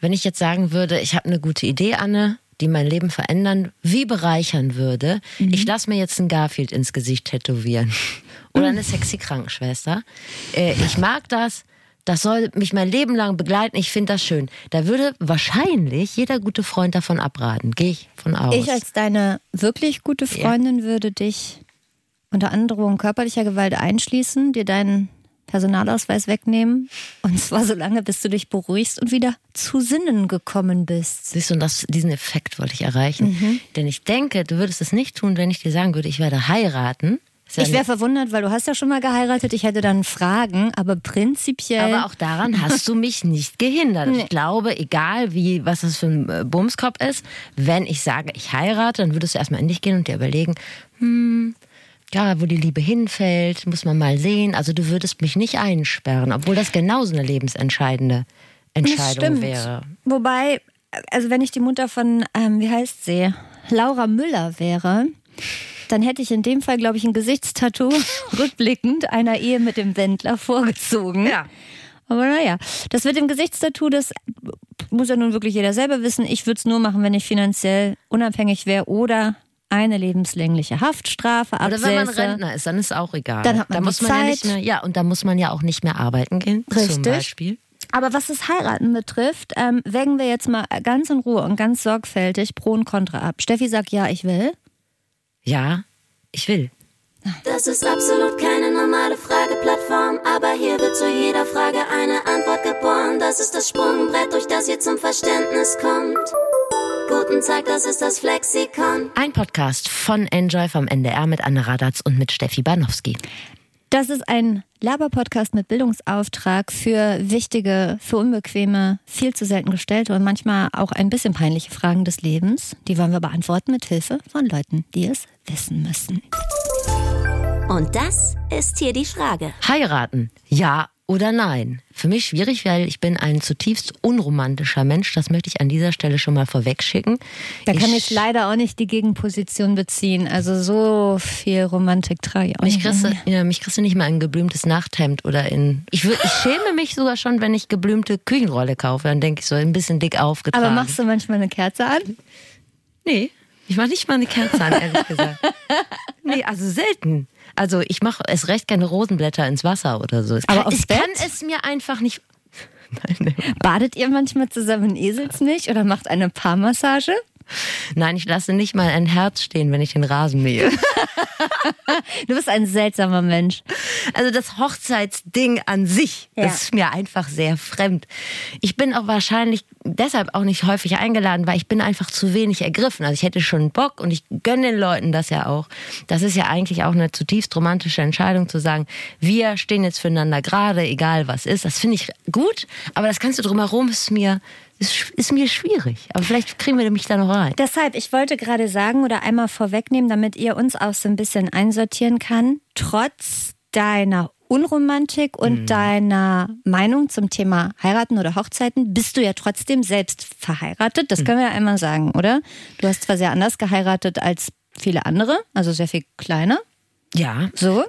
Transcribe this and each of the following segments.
wenn ich jetzt sagen würde, ich habe eine gute Idee, Anne, die mein Leben verändern, wie bereichern würde, mhm. ich lasse mir jetzt ein Garfield ins Gesicht tätowieren. Oder eine sexy Krankenschwester. Äh, ich mag das. Das soll mich mein Leben lang begleiten. Ich finde das schön. Da würde wahrscheinlich jeder gute Freund davon abraten. Gehe ich von aus. Ich als deine wirklich gute Freundin ja. würde dich unter Androhung körperlicher Gewalt einschließen, dir deinen Personalausweis wegnehmen. Und zwar so lange, bis du dich beruhigst und wieder zu Sinnen gekommen bist. Siehst du, und das, diesen Effekt wollte ich erreichen. Mhm. Denn ich denke, du würdest es nicht tun, wenn ich dir sagen würde, ich werde heiraten. Ja ich wäre verwundert, weil du hast ja schon mal geheiratet. Ich hätte dann Fragen, aber prinzipiell. Aber auch daran hast du mich nicht gehindert. Nee. Ich glaube, egal wie, was das für ein äh, Bumskopf ist, wenn ich sage, ich heirate, dann würdest du erstmal in dich gehen und dir überlegen, hm, ja, wo die Liebe hinfällt, muss man mal sehen. Also du würdest mich nicht einsperren, obwohl das genauso eine lebensentscheidende Entscheidung wäre. Wobei, also wenn ich die Mutter von, ähm, wie heißt sie, Laura Müller wäre, dann hätte ich in dem Fall, glaube ich, ein Gesichtstattoo rückblickend einer Ehe mit dem Wendler vorgezogen. Ja. Aber naja, das mit dem Gesichtstattoo, das muss ja nun wirklich jeder selber wissen. Ich würde es nur machen, wenn ich finanziell unabhängig wäre oder eine lebenslängliche Haftstrafe absäße. Oder wenn man Rentner ist, dann ist auch egal. Dann hat man da muss man Zeit. ja nicht mehr, ja, und da muss man ja auch nicht mehr arbeiten gehen, Richtig. zum Beispiel. Aber was das Heiraten betrifft, ähm, wägen wir jetzt mal ganz in Ruhe und ganz sorgfältig Pro und Contra ab. Steffi sagt ja, ich will. Ja, ich will. Das ist absolut keine normale Frageplattform, aber hier wird zu jeder Frage eine Antwort geboren. Das ist das Sprungbrett, durch das ihr zum Verständnis kommt. Guten Tag, das ist das Flexikon. Ein Podcast von Enjoy vom NDR mit Anne Radatz und mit Steffi Banowski. Das ist ein Laber-Podcast mit Bildungsauftrag für wichtige, für unbequeme, viel zu selten gestellte und manchmal auch ein bisschen peinliche Fragen des Lebens. Die wollen wir beantworten mit Hilfe von Leuten, die es wissen müssen. Und das ist hier die Frage. Heiraten, ja oder nein? Für mich schwierig, weil ich bin ein zutiefst unromantischer Mensch. Das möchte ich an dieser Stelle schon mal vorwegschicken. Da kann ich, ich leider auch nicht die Gegenposition beziehen. Also so viel Romantik trage ich auch mich nicht. Kriegst ja, mich kriegst du nicht mal ein geblümtes Nachthemd oder in. Ich, würd, ich schäme mich sogar schon, wenn ich geblümte Küchenrolle kaufe. Dann denke ich so ein bisschen dick aufgetragen. Aber machst du manchmal eine Kerze an? Nee, ich mache nicht mal eine Kerze an, ehrlich gesagt. Nee, also selten. Also ich mache es recht gerne Rosenblätter ins Wasser oder so. Aber ich kann es mir einfach nicht. Nein, Badet ihr manchmal zusammen in Eselsmilch oder macht eine Paarmassage? Nein, ich lasse nicht mal ein Herz stehen, wenn ich den Rasen mähe. du bist ein seltsamer Mensch. Also das Hochzeitsding an sich ja. ist mir einfach sehr fremd. Ich bin auch wahrscheinlich deshalb auch nicht häufig eingeladen, weil ich bin einfach zu wenig ergriffen. Also ich hätte schon Bock und ich gönne den Leuten das ja auch. Das ist ja eigentlich auch eine zutiefst romantische Entscheidung zu sagen, wir stehen jetzt füreinander gerade, egal was ist. Das finde ich gut, aber das kannst du drumherum ist mir ist, ist mir schwierig. Aber vielleicht kriegen wir mich da noch rein. Deshalb, ich wollte gerade sagen oder einmal vorwegnehmen, damit ihr uns auch so ein bisschen einsortieren kann. Trotz deiner Unromantik und mhm. deiner Meinung zum Thema Heiraten oder Hochzeiten bist du ja trotzdem selbst verheiratet. Das mhm. können wir ja einmal sagen, oder? Du hast zwar sehr anders geheiratet als viele andere, also sehr viel kleiner. Ja. So.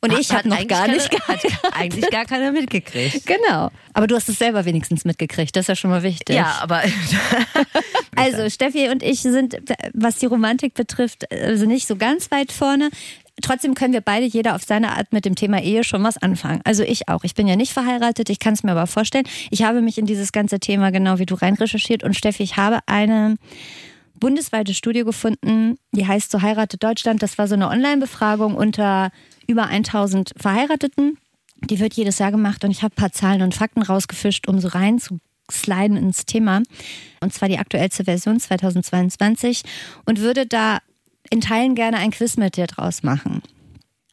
Und ich habe noch gar nicht keine, hat eigentlich gar keiner mitgekriegt. Genau. Aber du hast es selber wenigstens mitgekriegt. Das ist ja schon mal wichtig. Ja, aber. also, Steffi und ich sind, was die Romantik betrifft, also nicht so ganz weit vorne. Trotzdem können wir beide, jeder auf seine Art, mit dem Thema Ehe schon was anfangen. Also ich auch. Ich bin ja nicht verheiratet, ich kann es mir aber vorstellen. Ich habe mich in dieses ganze Thema genau wie du rein recherchiert und Steffi, ich habe eine bundesweite Studie gefunden, die heißt So heiratet Deutschland. Das war so eine Online-Befragung unter über 1000 Verheirateten. Die wird jedes Jahr gemacht und ich habe ein paar Zahlen und Fakten rausgefischt, um so rein zu sliden ins Thema. Und zwar die aktuellste Version 2022 und würde da in Teilen gerne ein Quiz mit dir draus machen.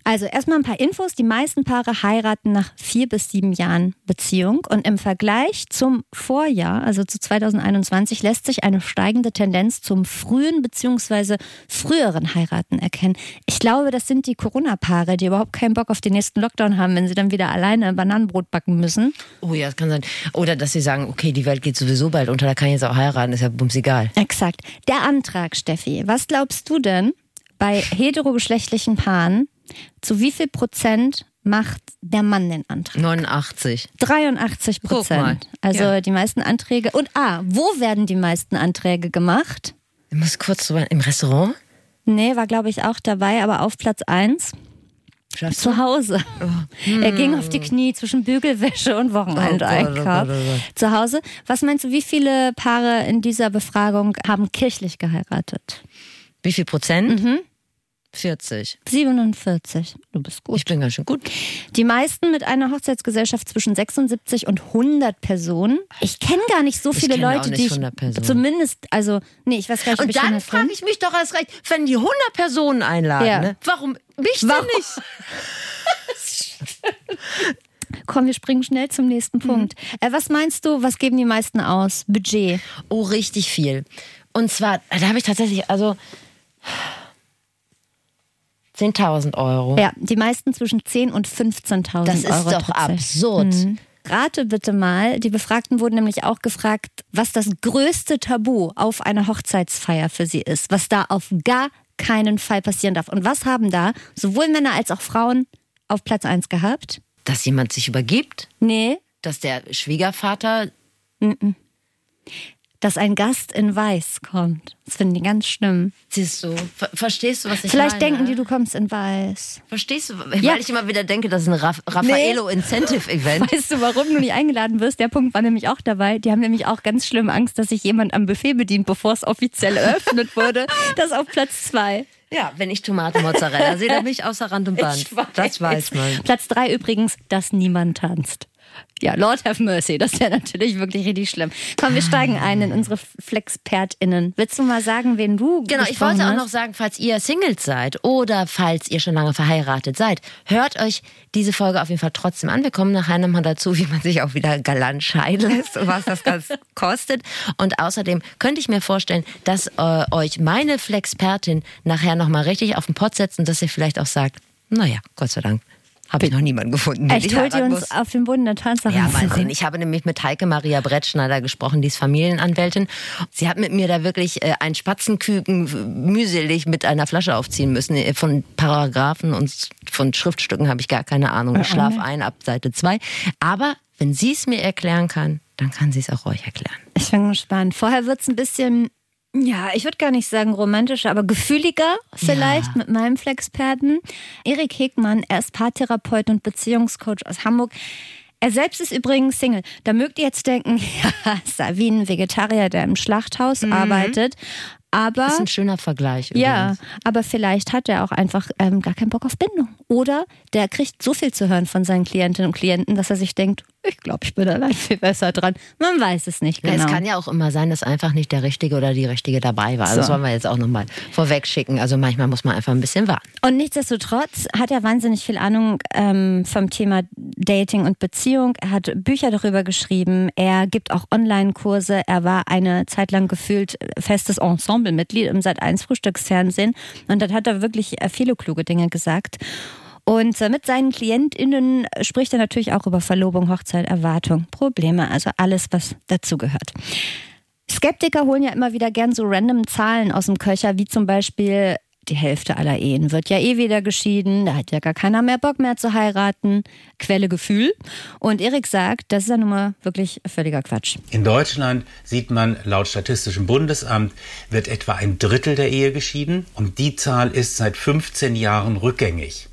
Also erstmal ein paar Infos. Die meisten Paare heiraten nach vier bis sieben Jahren Beziehung. Und im Vergleich zum Vorjahr, also zu 2021, lässt sich eine steigende Tendenz zum frühen bzw. früheren Heiraten erkennen. Ich glaube, das sind die Corona-Paare, die überhaupt keinen Bock auf den nächsten Lockdown haben, wenn sie dann wieder alleine Bananenbrot backen müssen. Oh ja, das kann sein. Oder dass sie sagen, okay, die Welt geht sowieso bald unter, da kann ich jetzt auch heiraten, ist ja bums egal. Exakt. Der Antrag, Steffi. Was glaubst du denn bei heterogeschlechtlichen Paaren, Zu wie viel Prozent macht der Mann den Antrag? 89. 83 Prozent. Also ja. die meisten Anträge. Und ah, wo werden die meisten Anträge gemacht? Ich muss kurz so im Restaurant? Nee, war glaube ich auch dabei, aber auf Platz 1. Zu Hause. Oh. Er ging auf die Knie zwischen Bügelwäsche und Wochenendeinkauf. Oh, oh, oh Zu Hause. Was meinst du, wie viele Paare in dieser Befragung haben kirchlich geheiratet? Wie viel Prozent? Mhm. 40. 47. Du bist gut. Ich bin ganz schön gut. Die meisten mit einer Hochzeitsgesellschaft zwischen 76 und 100 Personen. Ich kenne gar nicht so viele Leute, die ich zumindest, also, nee, ich weiß gar nicht, Und dann frage ich mich doch erst recht, wenn die 100 Personen einladen, ja. ne? warum mich warum? denn nicht? Komm, wir springen schnell zum nächsten Punkt. Mhm. Äh, was meinst du, was geben die meisten aus? Budget? Oh, richtig viel. Und zwar, da habe ich tatsächlich, also 10.000 Euro. Ja, die meisten zwischen 10.000 und 15.000 Euro. Das ist doch absurd. Mhm. Rate bitte mal, die Befragten wurden nämlich auch gefragt, was das größte Tabu auf einer Hochzeitsfeier für sie ist, was da auf gar keinen Fall passieren darf. Und was haben da sowohl Männer als auch Frauen auf Platz 1 gehabt? Dass jemand sich übergibt? Nee. Dass der Schwiegervater. Mm dass ein Gast in Weiß kommt. Das finden die ganz schlimm. Siehst du, ver verstehst du, was ich Vielleicht meine? denken die, du kommst in Weiß. Verstehst du? Weil ja. ich immer wieder denke, das ist ein Raf Raffaello nee. Incentive Event. Weißt du, warum du nicht eingeladen wirst? Der Punkt war nämlich auch dabei. Die haben nämlich auch ganz schlimm Angst, dass sich jemand am Buffet bedient, bevor es offiziell eröffnet wurde. Das auf Platz zwei. Ja, wenn ich Tomate Mozzarella sehe, dann bin ich außer Rand und Band. Weiß. Das weiß man. Platz drei übrigens, dass niemand tanzt. Ja, Lord have mercy, das wäre natürlich wirklich richtig schlimm. Komm, wir steigen ein in unsere FlexpertInnen. Willst du mal sagen, wen du Genau, ich wollte auch noch sagen, falls ihr Singles seid oder falls ihr schon lange verheiratet seid, hört euch diese Folge auf jeden Fall trotzdem an. Wir kommen nachher nochmal dazu, wie man sich auch wieder galant scheiden lässt und was das Ganze kostet. Und außerdem könnte ich mir vorstellen, dass äh, euch meine Flexpertin nachher nochmal richtig auf den Pott setzt und dass ihr vielleicht auch sagt, naja, Gott sei Dank, habe ich noch niemanden gefunden. Echt, holt ihr uns muss. auf den Boden der Tatsache. Ja, mal sehen. Ich habe nämlich mit Heike Maria Brettschneider gesprochen, die ist Familienanwältin. Sie hat mit mir da wirklich äh, ein Spatzenküken mühselig mit einer Flasche aufziehen müssen. Äh, von Paragraphen und von Schriftstücken habe ich gar keine Ahnung. Ich schlaf ein ab Seite 2. Aber wenn sie es mir erklären kann, dann kann sie es auch euch erklären. Ich bin gespannt. Vorher wird es ein bisschen ja, ich würde gar nicht sagen romantischer, aber gefühliger vielleicht ja. mit meinem Flexperten. Erik Hegmann, er ist Paartherapeut und Beziehungscoach aus Hamburg. Er selbst ist übrigens Single. Da mögt ihr jetzt denken, ja, ein Vegetarier, der im Schlachthaus mhm. arbeitet. Aber, das ist ein schöner Vergleich. Übrigens. Ja, aber vielleicht hat er auch einfach ähm, gar keinen Bock auf Bindung. Oder der kriegt so viel zu hören von seinen Klientinnen und Klienten, dass er sich denkt, ich glaube, ich bin allein viel besser dran. Man weiß es nicht genau. Ja, es kann ja auch immer sein, dass einfach nicht der Richtige oder die Richtige dabei war. Also so. das wollen wir jetzt auch nochmal vorweg schicken. Also manchmal muss man einfach ein bisschen warten. Und nichtsdestotrotz hat er wahnsinnig viel Ahnung ähm, vom Thema Dating und Beziehung. Er hat Bücher darüber geschrieben. Er gibt auch Online-Kurse. Er war eine Zeit lang gefühlt festes Ensemblemitglied im Sat1 Frühstücksfernsehen. Und dann hat er wirklich äh, viele kluge Dinge gesagt. Und mit seinen KlientInnen spricht er natürlich auch über Verlobung, Hochzeit, Erwartung, Probleme, also alles, was dazugehört. Skeptiker holen ja immer wieder gern so random Zahlen aus dem Köcher, wie zum Beispiel die Hälfte aller Ehen wird ja eh wieder geschieden, da hat ja gar keiner mehr Bock mehr zu heiraten. Quelle Gefühl. Und Erik sagt, das ist ja nun mal wirklich völliger Quatsch. In Deutschland sieht man, laut Statistischem Bundesamt wird etwa ein Drittel der Ehe geschieden und die Zahl ist seit 15 Jahren rückgängig.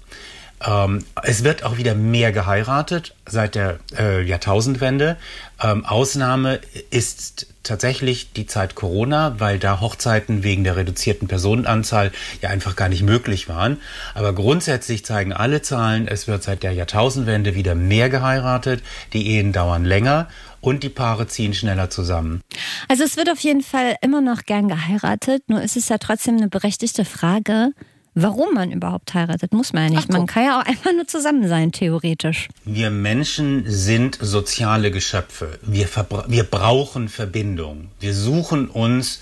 Ähm, es wird auch wieder mehr geheiratet seit der äh, Jahrtausendwende. Ähm, Ausnahme ist tatsächlich die Zeit Corona, weil da Hochzeiten wegen der reduzierten Personenanzahl ja einfach gar nicht möglich waren. Aber grundsätzlich zeigen alle Zahlen, es wird seit der Jahrtausendwende wieder mehr geheiratet, die Ehen dauern länger und die Paare ziehen schneller zusammen. Also es wird auf jeden Fall immer noch gern geheiratet, nur ist es ja trotzdem eine berechtigte Frage, warum man überhaupt heiratet, muss man ja nicht. Ach, man kann ja auch einfach nur zusammen sein, theoretisch. Wir Menschen sind soziale Geschöpfe. Wir, wir brauchen Verbindung. Wir suchen uns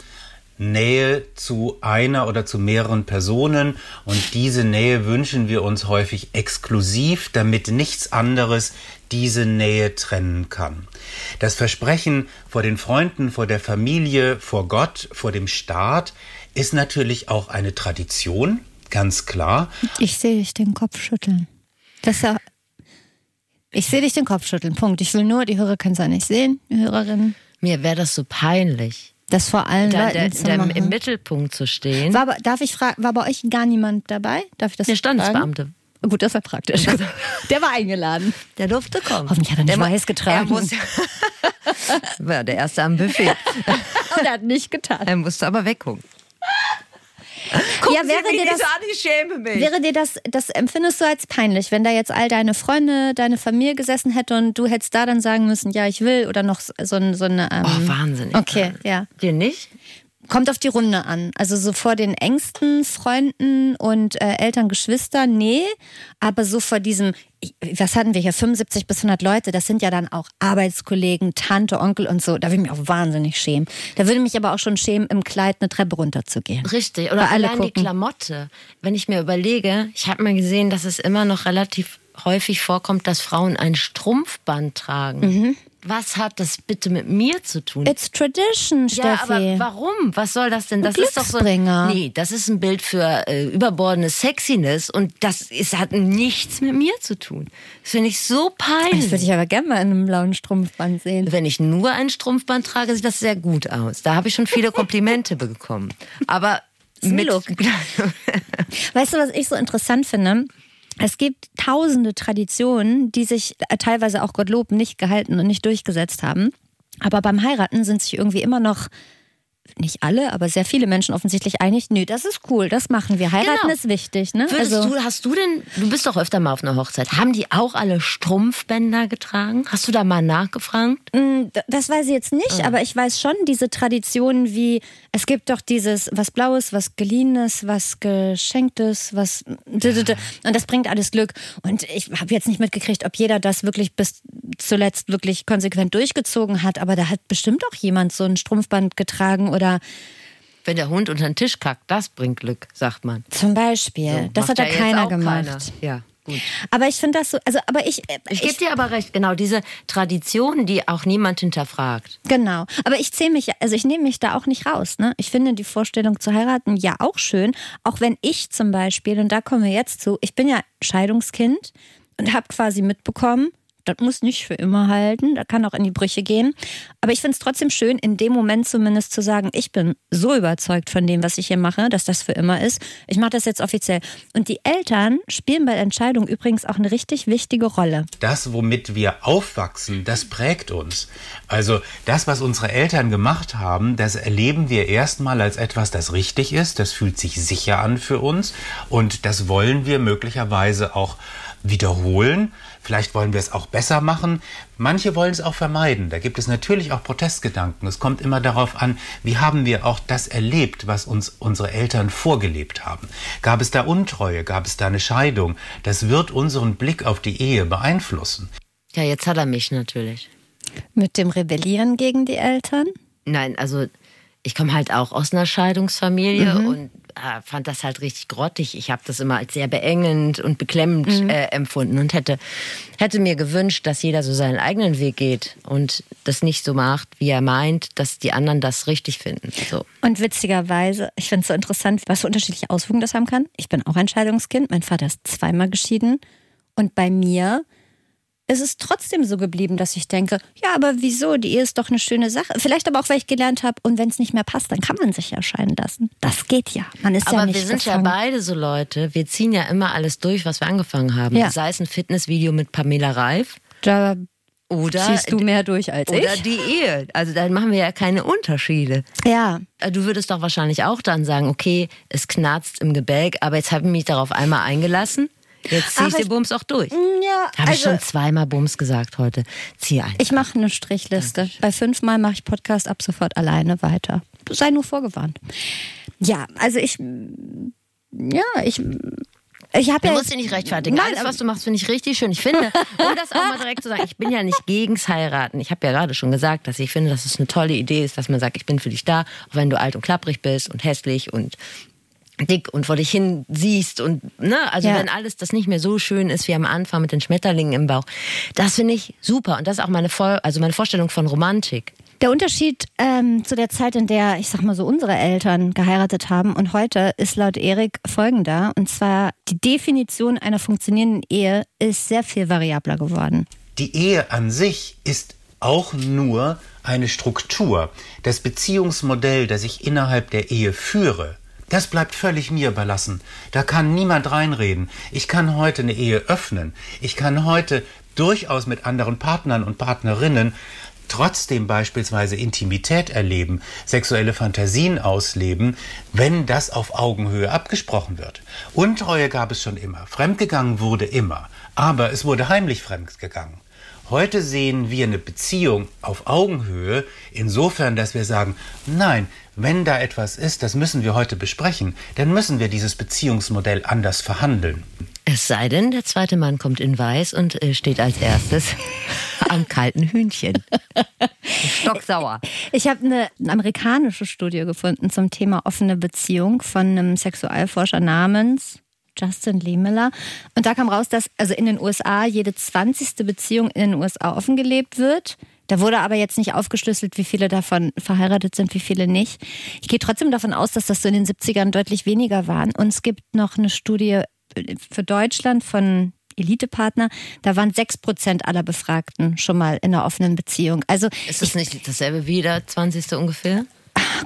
Nähe zu einer oder zu mehreren Personen und diese Nähe wünschen wir uns häufig exklusiv, damit nichts anderes diese Nähe trennen kann. Das Versprechen vor den Freunden, vor der Familie, vor Gott, vor dem Staat ist natürlich auch eine Tradition, ganz klar. Ich sehe dich den Kopf schütteln. Das ist ja. Ich sehe dich den Kopf schütteln. Punkt. Ich will nur, die Hörer können es ja nicht sehen, die Hörerinnen. Mir wäre das so peinlich, Das vor allen da, Leuten da, da im, Mittelpunkt zu stehen. war, darf ich fragen, war bei euch gar niemand dabei? Darf ich das Der fragen? Standesbeamte. Gut, das war praktisch. Der war eingeladen. Der durfte kommen. Hoffentlich hat er nicht der weiß getragen. Er muss, war der Erste am Buffet. Und er hat nicht getan. Er musste aber weggucken. Ja, wäre dir das, an, ich schäme mich. wäre dir das, das empfindest du als peinlich, wenn da jetzt all deine Freunde, deine Familie gesessen hätte und du hättest da dann sagen müssen, ja, ich will oder noch so, ein- so eine. Ähm, oh, wahnsinnig. Okay, ja. Dir nicht? Kommt auf die Runde an. Also so vor den engsten Freunden und äh, Eltern, Geschwister, nee. Aber so vor diesem, was hatten wir hier, 75 bis 100 Leute, das sind ja dann auch Arbeitskollegen, Tante, Onkel und so. Da würde ich mich auch wahnsinnig schämen. Da würde mich aber auch schon schämen, im Kleid eine Treppe runterzugehen. Richtig. Oder Weil alle allein die. Klamotte. Wenn ich mir überlege, ich habe mal gesehen, dass es immer noch relativ häufig vorkommt, dass Frauen ein Strumpfband tragen. Mhm. Was hat das bitte mit mir zu tun? It's tradition, ja, Steffi. aber warum? Was soll das denn? Das ist doch so. Nee, das ist ein Bild für äh, überbordene Sexiness und das ist, hat nichts mit mir zu tun. Das finde ich so Das würde peinlich. ich aber gerne mal in einem blauen Strumpfband sehen. Wenn ich nur ein Strumpfband trage, sieht das sehr gut aus. Da habe ich schon viele Komplimente bekommen. Aber mit, Look. Weißt du, was ich so interessant finde? Es gibt tausende Traditionen, die sich äh, teilweise auch Gottlob nicht gehalten und nicht durchgesetzt haben. Aber beim Heiraten sind sich irgendwie immer noch nicht alle, aber sehr viele Menschen offensichtlich einig, nö, das ist cool, das machen wir. Heiraten Genau. ist wichtig, ne? Würdest also, du, hast du denn, du bist doch öfter mal auf einer Hochzeit, haben die auch alle Strumpfbänder getragen? Hast du da mal nachgefragt? Mm, Das weiß ich jetzt nicht, aber ich weiß schon diese Traditionen wie, es gibt doch dieses was Blaues, was Geliehenes, was Geschenktes, was. Und das bringt alles Glück. Und ich habe jetzt nicht mitgekriegt, ob jeder das wirklich bis zuletzt wirklich konsequent durchgezogen hat, aber da hat bestimmt auch jemand so ein Strumpfband getragen oder Wenn der Hund unter den Tisch kackt, das bringt Glück, sagt man. zum Beispiel. das Macht hat da keiner gemacht. keiner. Ja, gut. Aber ich finde das so, also, aber ich. Ich gebe dir aber recht, genau, diese Tradition, die auch niemand hinterfragt. Genau. Aber ich zähle mich, also ich nehme mich da auch nicht raus. Ne? Ich finde die Vorstellung zu heiraten ja auch schön. Auch wenn ich zum Beispiel, und da kommen wir jetzt zu, ich bin ja Scheidungskind und habe quasi mitbekommen, das muss nicht für immer halten, da kann auch in die Brüche gehen. Aber ich finde es trotzdem schön, in dem Moment zumindest zu sagen, ich bin so überzeugt von dem, was ich hier mache, dass das für immer ist. Ich mache das jetzt offiziell. Und die Eltern spielen bei der Entscheidung übrigens auch eine richtig wichtige Rolle. Das, womit wir aufwachsen, das prägt uns. Also das, was unsere Eltern gemacht haben, das erleben wir erstmal als etwas, das richtig ist. Das fühlt sich sicher an für uns. Und das wollen wir möglicherweise auch wiederholen. Vielleicht wollen wir es auch besser machen. Manche wollen es auch vermeiden. Da gibt es natürlich auch Protestgedanken. Es kommt immer darauf an, wie haben wir auch das erlebt, was uns unsere Eltern vorgelebt haben. Gab es da Untreue? Gab es da eine Scheidung? Das wird unseren Blick auf die Ehe beeinflussen. Ja, jetzt hat er mich natürlich. Mit dem Rebellieren gegen die Eltern. Nein, also ich komme halt auch aus einer Scheidungsfamilie und äh, fand das halt richtig grottig. Ich habe das immer als sehr beengend und beklemmend äh, empfunden und hätte, hätte mir gewünscht, dass jeder so seinen eigenen Weg geht und das nicht so macht, wie er meint, dass die anderen das richtig finden. So. Und witzigerweise, ich finde es so interessant, was für unterschiedliche Auswirkungen das haben kann. Ich bin auch ein Scheidungskind, mein Vater ist zweimal geschieden. Und bei mir ist es trotzdem so geblieben, dass ich denke, ja, aber wieso? Die Ehe ist doch eine schöne Sache. Vielleicht aber auch, weil ich gelernt habe, und wenn es nicht mehr passt, dann kann man sich ja scheiden lassen. Das geht ja. Man ist ja Aber nicht wir sind gefangen. ja beide so Leute, wir ziehen ja immer alles durch, was wir angefangen haben. Ja. Sei es ein Fitnessvideo mit Pamela Reif Da oder, ziehst du mehr durch als oder ich. die Ehe. Also da machen wir ja keine Unterschiede. Ja, Äh, Du würdest doch wahrscheinlich auch dann sagen, okay, es knarzt im Gebälk, aber jetzt habe ich mich darauf einmal eingelassen. Jetzt ziehe ich den ich- Bums auch durch. ja Habe ich also- schon zweimal Bums gesagt heute. Zieh ein. Ich mache eine Strichliste. Bei fünfmal mache ich Podcast ab sofort alleine weiter. Sei nur vorgewarnt. Ja, also ich, ja, ich, ich habe Du ja. musst dich nicht rechtfertigen. Nein, Alles, was du machst, finde ich richtig schön. Ich finde, um das auch mal direkt zu sagen, ich bin ja nicht gegens Heiraten. Ich habe ja gerade schon gesagt, dass ich finde, dass es eine tolle Idee ist, dass man sagt, ich bin für dich da, auch wenn du alt und klapprig bist und hässlich und dick und vor dich hin siehst und ne, also Ja. wenn alles das nicht mehr so schön ist wie am Anfang mit den Schmetterlingen im Bauch, das finde ich super und das ist auch meine Vor also meine Vorstellung von Romantik. Der Unterschied ähm, zu der Zeit, in der, ich sag mal so, unsere Eltern geheiratet haben und heute ist laut Erik folgender. Und zwar die Definition einer funktionierenden Ehe ist sehr viel variabler geworden. Die Ehe an sich ist auch nur eine Struktur. Das Beziehungsmodell, das ich innerhalb der Ehe führe, das bleibt völlig mir überlassen. Da kann niemand reinreden. Ich kann heute eine Ehe öffnen. Ich kann heute durchaus mit anderen Partnern und Partnerinnen trotzdem beispielsweise Intimität erleben, sexuelle Fantasien ausleben, wenn das auf Augenhöhe abgesprochen wird. Untreue gab es schon immer, fremdgegangen wurde immer, aber es wurde heimlich fremdgegangen. Heute sehen wir eine Beziehung auf Augenhöhe insofern, dass wir sagen, nein, wenn da etwas ist, das müssen wir heute besprechen, dann müssen wir dieses Beziehungsmodell anders verhandeln. Es sei denn, der zweite Mann kommt in Weiß und äh, steht als erstes am kalten Hühnchen. Stocksauer. Ich habe eine amerikanische Studie gefunden zum Thema offene Beziehung von einem Sexualforscher namens Justin Lehmiller. Und da kam raus, dass also in den USA jede 20. Beziehung in den USA offengelebt wird. Da wurde aber jetzt nicht aufgeschlüsselt, wie viele davon verheiratet sind, wie viele nicht. Ich gehe trotzdem davon aus, dass das so in den 70ern deutlich weniger waren. Und es gibt noch eine Studie für Deutschland von Elitepartner, da waren 6% aller Befragten schon mal in einer offenen Beziehung. Also ist das nicht dasselbe wie der 20. ungefähr?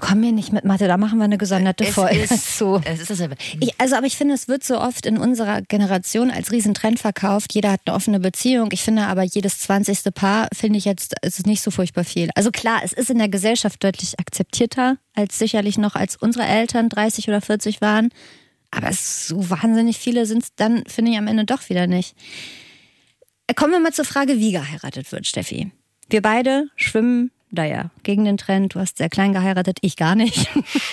Komm mir nicht mit Mathe, da machen wir eine gesonderte es Folge ist, zu. Es ist dasselbe. Ich, also, aber ich finde, es wird so oft in unserer Generation als Riesentrend verkauft. Jeder hat eine offene Beziehung. Ich finde aber, jedes 20. Paar finde ich jetzt, es ist nicht so furchtbar viel. Also klar, es ist in der Gesellschaft deutlich akzeptierter als sicherlich noch, als unsere Eltern 30 oder 40 waren. Aber so wahnsinnig viele sind es dann, finde ich, am Ende doch wieder nicht. Kommen wir mal zur Frage, wie geheiratet wird, Steffi. Wir beide schwimmen naja, gegen den Trend. Du hast sehr klein geheiratet, ich gar nicht.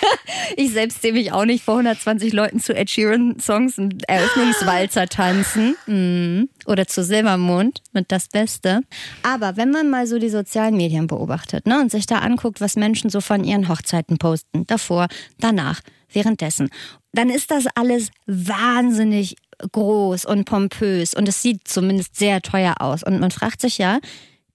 ich selbst sehe mich auch nicht vor 120 Leuten zu Ed Sheeran Songs und Eröffnungswalzer tanzen. Mm. Oder zu Silbermond mit das Beste. Aber wenn man mal so die sozialen Medien beobachtet ne, und sich da anguckt, was Menschen so von ihren Hochzeiten posten, davor, danach, währenddessen, dann ist das alles wahnsinnig groß und pompös und es sieht zumindest sehr teuer aus. Und man fragt sich ja,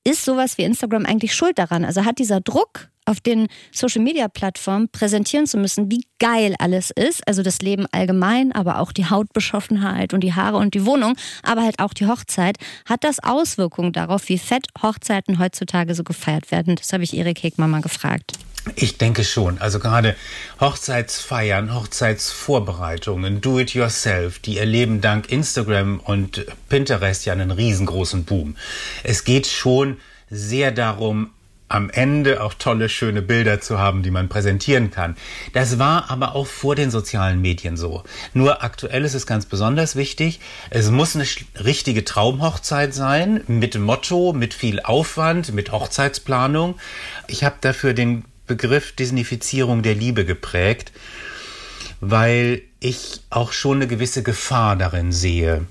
ist sowas wie Instagram eigentlich schuld daran? Also hat dieser Druck auf den Social-Media-Plattformen präsentieren zu müssen, wie geil alles ist, also das Leben allgemein, aber auch die Hautbeschaffenheit und die Haare und die Wohnung, aber halt auch die Hochzeit, hat das Auswirkungen darauf, wie fett Hochzeiten heutzutage so gefeiert werden? Das habe ich Erik Hegmann mal gefragt. Ich denke schon. Also gerade Hochzeitsfeiern, Hochzeitsvorbereitungen, Do-it-yourself, die erleben dank Instagram und Pinterest ja einen riesengroßen Boom. Es geht schon sehr darum, am Ende auch tolle, schöne Bilder zu haben, die man präsentieren kann. Das war aber auch vor den sozialen Medien so. Nur aktuell ist es ganz besonders wichtig. Es muss eine richtige Traumhochzeit sein, mit Motto, mit viel Aufwand, mit Hochzeitsplanung. Ich habe dafür den Begriff Disneyfizierung der Liebe geprägt, weil ich auch schon eine gewisse Gefahr darin sehe,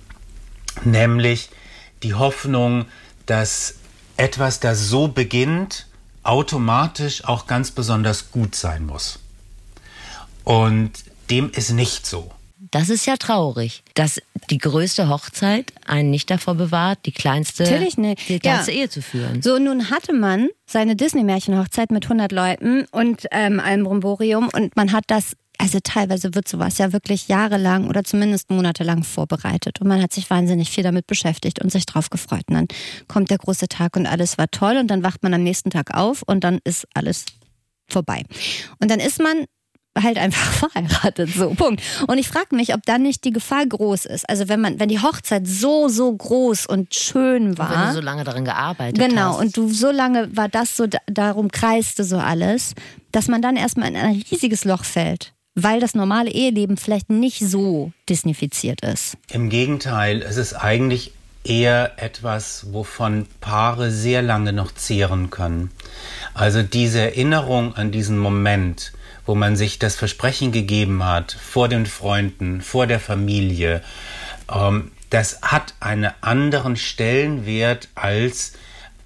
nämlich die Hoffnung, dass etwas, das so beginnt, automatisch auch ganz besonders gut sein muss. Und dem ist nicht so. Das ist ja traurig, dass die größte Hochzeit einen nicht davor bewahrt, die kleinste, die kleinste ja. Ehe zu führen. So, nun hatte man seine Disney-Märchen-Hochzeit mit 100 Leuten und ähm, einem Bromborium und man hat das also teilweise wird sowas ja wirklich jahrelang oder zumindest monatelang vorbereitet. Und man hat sich wahnsinnig viel damit beschäftigt und sich drauf gefreut. Und dann kommt der große Tag und alles war toll. Und dann wacht man am nächsten Tag auf und dann ist alles vorbei. Und dann ist man halt einfach verheiratet, so, Punkt. Und ich frage mich, ob dann nicht die Gefahr groß ist. Also wenn man, wenn die Hochzeit so, so groß und schön war. Und wenn du so lange darin gearbeitet genau, hast. Genau, und du so lange war das so, darum kreiste so alles, dass man dann erstmal in ein riesiges Loch fällt. Weil das normale Eheleben vielleicht nicht so disnifiziert ist. Im Gegenteil, es ist eigentlich eher etwas, wovon Paare sehr lange noch zehren können. Also diese Erinnerung an diesen Moment, wo man sich das Versprechen gegeben hat, vor den Freunden, vor der Familie, ähm, das hat einen anderen Stellenwert als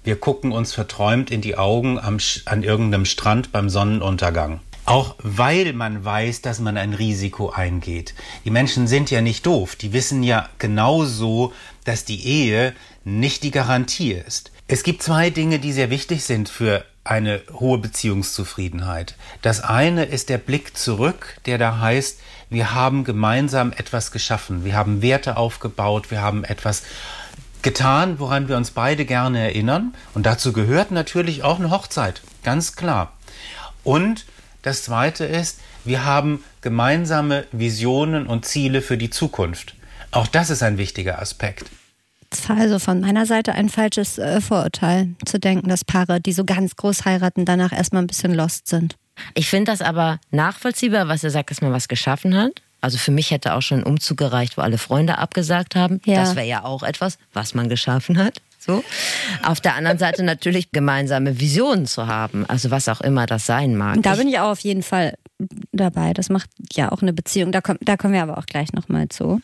wir gucken uns verträumt in die Augen am, an irgendeinem Strand beim Sonnenuntergang. Auch weil man weiß, dass man ein Risiko eingeht. Die Menschen sind ja nicht doof. Die wissen ja genauso, dass die Ehe nicht die Garantie ist. Es gibt zwei Dinge, die sehr wichtig sind für eine hohe Beziehungszufriedenheit. Das eine ist der Blick zurück, der da heißt, wir haben gemeinsam etwas geschaffen, wir haben Werte aufgebaut, wir haben etwas getan, woran wir uns beide gerne erinnern. Und dazu gehört natürlich auch eine Hochzeit, ganz klar. Und das Zweite ist, wir haben gemeinsame Visionen und Ziele für die Zukunft. Auch das ist ein wichtiger Aspekt. Also von meiner Seite ein falsches äh, Vorurteil, zu denken, dass Paare, die so ganz groß heiraten, danach erstmal ein bisschen lost sind. Ich finde das aber nachvollziehbar, was er sagt, dass man was geschaffen hat. Also für mich hätte auch schon ein Umzug gereicht, wo alle Freunde abgesagt haben. Ja. Das wäre ja auch etwas, was man geschaffen hat. So. Auf der anderen Seite natürlich gemeinsame Visionen zu haben, also was auch immer das sein mag. Da bin ich auch auf jeden Fall dabei. Das macht ja auch eine Beziehung. Da, komm, da kommen wir aber auch gleich nochmal zu.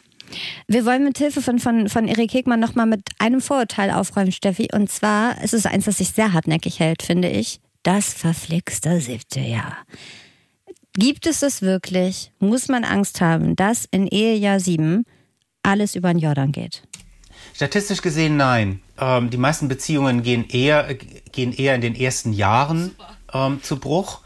Wir wollen mit Hilfe von, von, von Erik Hegmann nochmal mit einem Vorurteil aufräumen, Steffi. Und zwar es ist es eins, das sich sehr hartnäckig hält, finde ich. Das verflixte siebte Jahr. Gibt es das wirklich? Muss man Angst haben, dass in Ehejahr sieben alles über den Jordan geht? Statistisch gesehen nein. Ähm, die meisten Beziehungen gehen eher, gehen eher in den ersten Jahren ähm, zu Bruch.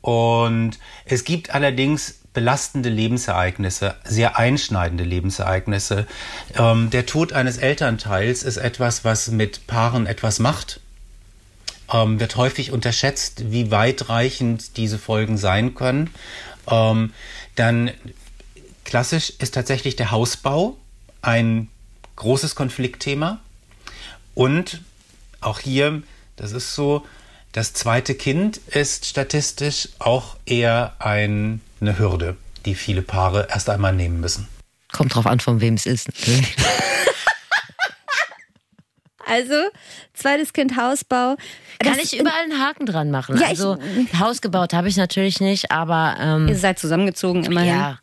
Und es gibt allerdings belastende Lebensereignisse, sehr einschneidende Lebensereignisse. Ähm, der Tod eines Elternteils ist etwas, was mit Paaren etwas macht. Ähm, wird häufig unterschätzt, wie weitreichend diese Folgen sein können. Ähm, dann klassisch ist tatsächlich der Hausbau ein großes Konfliktthema. Und auch hier, das ist so, das zweite Kind ist statistisch auch eher ein, eine Hürde, die viele Paare erst einmal nehmen müssen. Kommt drauf an, von wem es ist. also, zweites Kind Hausbau. Kann ich überall einen Haken dran machen? Ja, also, ich, Haus gebaut habe ich natürlich nicht, aber. Ähm, ihr seid zusammengezogen immerhin. Ja.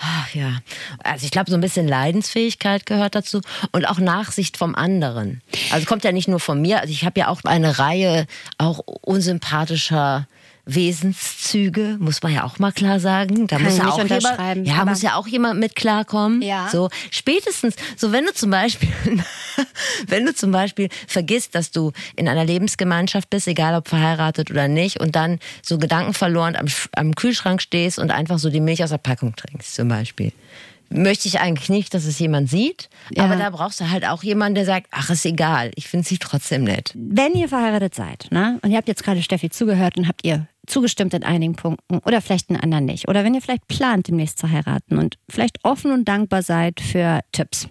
Ach ja, also ich glaube, so ein bisschen Leidensfähigkeit gehört dazu und auch Nachsicht vom anderen. Also kommt ja nicht nur von mir. Also ich habe ja auch eine Reihe auch unsympathischer Wesenszüge, muss man ja auch mal klar sagen. Da Kann muss ja auch jemand, ja, muss ja auch jemand mit klarkommen. Ja. So spätestens, so wenn du zum Beispiel, wenn du zum Beispiel vergisst, dass du in einer Lebensgemeinschaft bist, egal ob verheiratet oder nicht, und dann so gedankenverloren am, am Kühlschrank stehst und einfach so die Milch aus der Packung trinkst, zum Beispiel möchte ich eigentlich nicht, dass es jemand sieht. Ja. Aber da brauchst du halt auch jemanden, der sagt, ach, ist egal, ich finde sie trotzdem nett. Wenn ihr verheiratet seid, ne, und ihr habt jetzt gerade Steffi zugehört und habt ihr zugestimmt in einigen Punkten oder vielleicht in anderen nicht. Oder wenn ihr vielleicht plant, demnächst zu heiraten und vielleicht offen und dankbar seid für Tipps.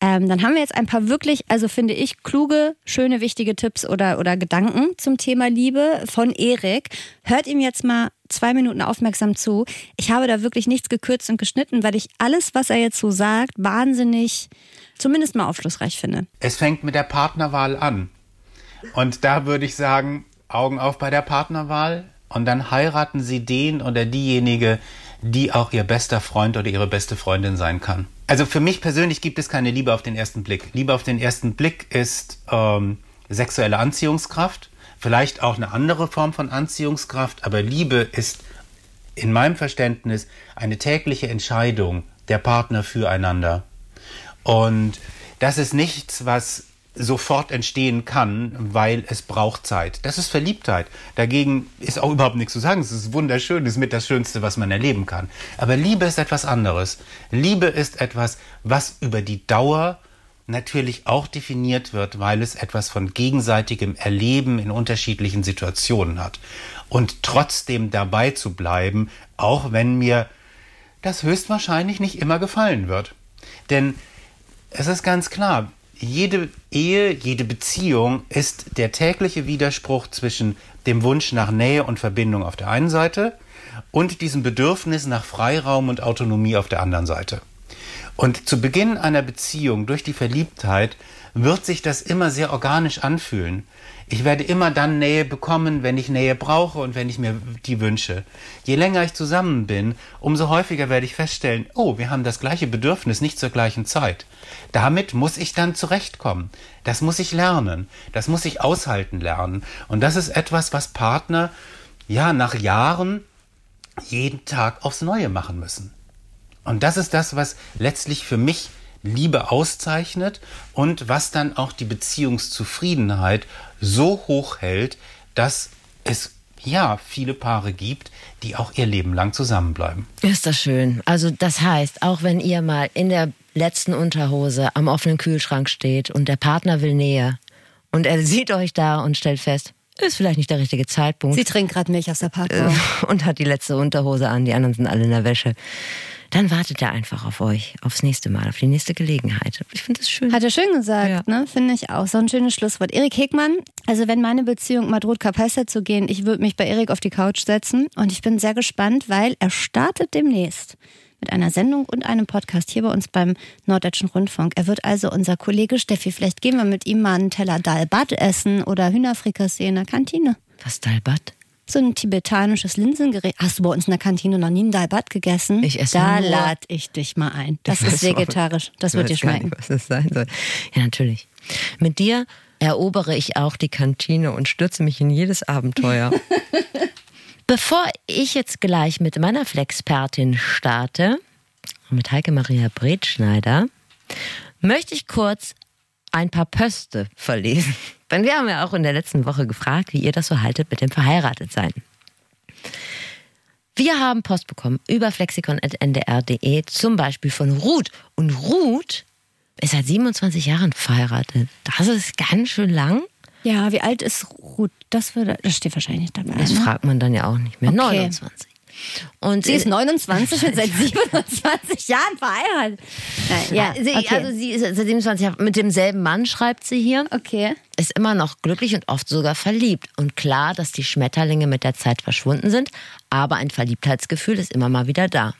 Ähm, dann haben wir jetzt ein paar wirklich, also finde ich, kluge, schöne, wichtige Tipps oder, oder Gedanken zum Thema Liebe von Erik. Hört ihm jetzt mal zwei Minuten aufmerksam zu. Ich habe da wirklich nichts gekürzt und geschnitten, weil ich alles, was er jetzt so sagt, wahnsinnig, zumindest mal aufschlussreich finde. Es fängt mit der Partnerwahl an. Und da würde ich sagen, Augen auf bei der Partnerwahl und dann heiraten Sie den oder diejenige, die auch Ihr bester Freund oder Ihre beste Freundin sein kann. Also für mich persönlich gibt es keine Liebe auf den ersten Blick. Liebe auf den ersten Blick ist ähm, sexuelle Anziehungskraft, vielleicht auch eine andere Form von Anziehungskraft, aber Liebe ist in meinem Verständnis eine tägliche Entscheidung der Partner füreinander. Und das ist nichts, was sofort entstehen kann, weil es braucht Zeit. Das ist Verliebtheit. Dagegen ist auch überhaupt nichts zu sagen. Es ist wunderschön, es ist mit das Schönste, was man erleben kann. Aber Liebe ist etwas anderes. Liebe ist etwas, was über die Dauer natürlich auch definiert wird, weil es etwas von gegenseitigem Erleben in unterschiedlichen Situationen hat. Und trotzdem dabei zu bleiben, auch wenn mir das höchstwahrscheinlich nicht immer gefallen wird. Denn es ist ganz klar, jede Ehe, jede Beziehung ist der tägliche Widerspruch zwischen dem Wunsch nach Nähe und Verbindung auf der einen Seite und diesem Bedürfnis nach Freiraum und Autonomie auf der anderen Seite. Und zu Beginn einer Beziehung durch die Verliebtheit wird sich das immer sehr organisch anfühlen. Ich werde immer dann Nähe bekommen, wenn ich Nähe brauche und wenn ich mir die wünsche. Je länger ich zusammen bin, umso häufiger werde ich feststellen, oh, wir haben das gleiche Bedürfnis nicht zur gleichen Zeit. Damit muss ich dann zurechtkommen. Das muss ich lernen. Das muss ich aushalten lernen. Und das ist etwas, was Partner, ja, nach Jahren jeden Tag aufs Neue machen müssen. Und das ist das, was letztlich für mich Liebe auszeichnet und was dann auch die Beziehungszufriedenheit so hoch hält, dass es ja viele Paare gibt, die auch ihr Leben lang zusammenbleiben. Ist das schön. Also das heißt, auch wenn ihr mal in der letzten Unterhose am offenen Kühlschrank steht und der Partner will Nähe und er sieht euch da und stellt fest, ist vielleicht nicht der richtige Zeitpunkt. Sie trinkt gerade Milch aus der Packung. Und hat die letzte Unterhose an, die anderen sind alle in der Wäsche. Dann wartet er einfach auf euch, aufs nächste Mal, auf die nächste Gelegenheit. Ich finde das schön. Hat er schön gesagt, Ja. ne? Finde ich auch. So ein schönes Schlusswort. Erik Hegmann, also wenn meine Beziehung mal droht, Kapeister zu gehen, ich würde mich bei Erik auf die Couch setzen und ich bin sehr gespannt, weil er startet demnächst mit einer Sendung und einem Podcast hier bei uns beim Norddeutschen Rundfunk. Er wird also unser Kollege Steffi, vielleicht gehen wir mit ihm mal einen Teller Dalbat essen oder Hühnerfrikassee in der Kantine. Was Dalbat? So ein tibetanisches Linsengericht. Hast du bei uns in der Kantine noch nie einen Dalbat gegessen? Ich esse Da lade ich dich mal ein. Das Ich ist vegetarisch. Das wird dir schmecken. Nicht, was das sein soll. Ja, natürlich. Mit dir erobere ich auch die Kantine und stürze mich in jedes Abenteuer. Bevor ich jetzt gleich mit meiner Flexpertin starte, mit Heike Maria Bretschneider, möchte ich kurz ein paar Pöste verlesen. Denn wir haben ja auch in der letzten Woche gefragt, wie ihr das so haltet mit dem Verheiratetsein. Wir haben Post bekommen über flexikon.ndr.de, zum Beispiel von Ruth. Und Ruth ist seit 27 Jahren verheiratet. Das ist ganz schön lang. Ja, wie alt ist Ruth? Das, würde, das steht wahrscheinlich nicht dabei. Das ne? fragt man dann ja auch nicht mehr. Okay. 29. Und Sie ist äh, 29 und seit 27 Jahren verheiratet. Nein, ja, sie, okay. Also sie ist seit 27 Jahren mit demselben Mann, schreibt sie hier. okay. Ist immer noch glücklich und oft sogar verliebt. Und klar, dass die Schmetterlinge mit der Zeit verschwunden sind, aber ein Verliebtheitsgefühl ist immer mal wieder da.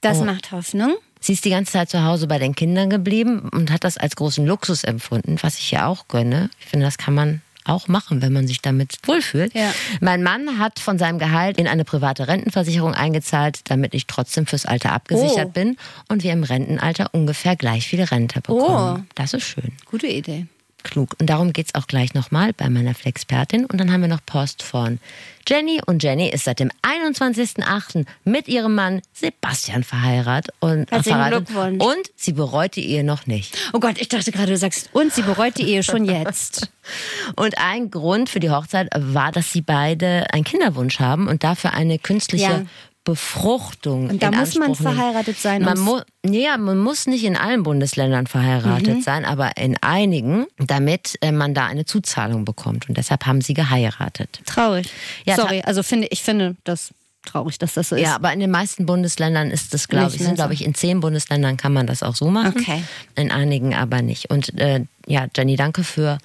Das Oh. macht Hoffnung. Sie ist die ganze Zeit zu Hause bei den Kindern geblieben und hat das als großen Luxus empfunden, was ich ja auch gönne. Ich finde, das kann man auch machen, wenn man sich damit wohlfühlt. Ja. Mein Mann hat von seinem Gehalt in eine private Rentenversicherung eingezahlt, damit ich trotzdem fürs Alter abgesichert Oh. bin und wir im Rentenalter ungefähr gleich viel Rente bekommen. Oh. Das ist schön. Gute Idee. Klug. Und darum geht's auch gleich nochmal bei meiner Flexpertin. Und dann haben wir noch Post von Jenny. Und Jenny ist seit dem 21.08. mit ihrem Mann Sebastian verheiratet. Und, verheiratet. Und sie bereut die Ehe noch nicht. Oh Gott, ich dachte gerade, du sagst, und sie bereut die Ehe schon jetzt. Und ein Grund für die Hochzeit war, dass sie beide einen Kinderwunsch haben und dafür eine künstliche Ja. Befruchtung. Und da muss man Anspruch nehmen. verheiratet sein, Man, um's- mu ja, man muss nicht in allen Bundesländern verheiratet Mhm. sein, aber in einigen, damit äh, man da eine Zuzahlung bekommt. Und deshalb haben sie geheiratet. Traurig. Ja, Sorry, also finde ich finde das traurig, dass das so ist. Ja, aber in den meisten Bundesländern ist das, glaube ich, sind, glaube ich, in zehn Bundesländern kann man das auch so machen. Okay. In einigen aber nicht. Und äh, ja, Jenny, danke für,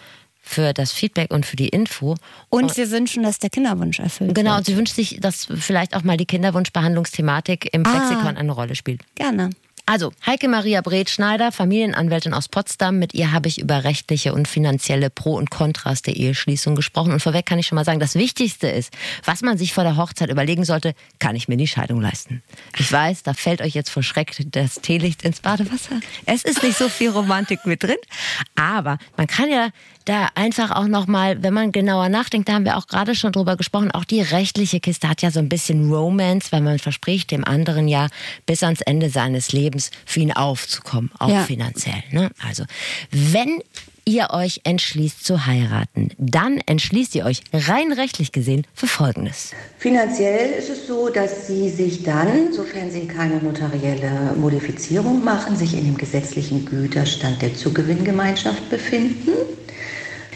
für das Feedback und für die Info. Und wir wünschen, dass der Kinderwunsch erfüllt Genau, und wird. sie wünscht sich, dass vielleicht auch mal die Kinderwunschbehandlungsthematik im Ah. Flexikon eine Rolle spielt. Gerne. Also, Heike Maria Breth-Schneider, Familienanwältin aus Potsdam. Mit ihr habe ich über rechtliche und finanzielle Pro und Kontras der Eheschließung gesprochen. Und vorweg kann ich schon mal sagen, das Wichtigste ist, was man sich vor der Hochzeit überlegen sollte, kann ich mir die Scheidung leisten? Ich weiß, da fällt euch jetzt vor Schreck das Teelicht ins Badewasser. Es ist nicht so viel Romantik mit drin. Aber man kann ja da einfach auch nochmal, wenn man genauer nachdenkt, da haben wir auch gerade schon drüber gesprochen, auch die rechtliche Kiste hat ja so ein bisschen Romance, weil man verspricht dem anderen ja bis ans Ende seines Lebens für ihn aufzukommen, auch Ja. finanziell. Ne? Also, wenn ihr euch entschließt zu heiraten, dann entschließt ihr euch rein rechtlich gesehen für Folgendes. Finanziell ist es so, dass Sie sich dann, sofern Sie keine notarielle Modifizierung machen, sich in dem gesetzlichen Güterstand der Zugewinngemeinschaft befinden.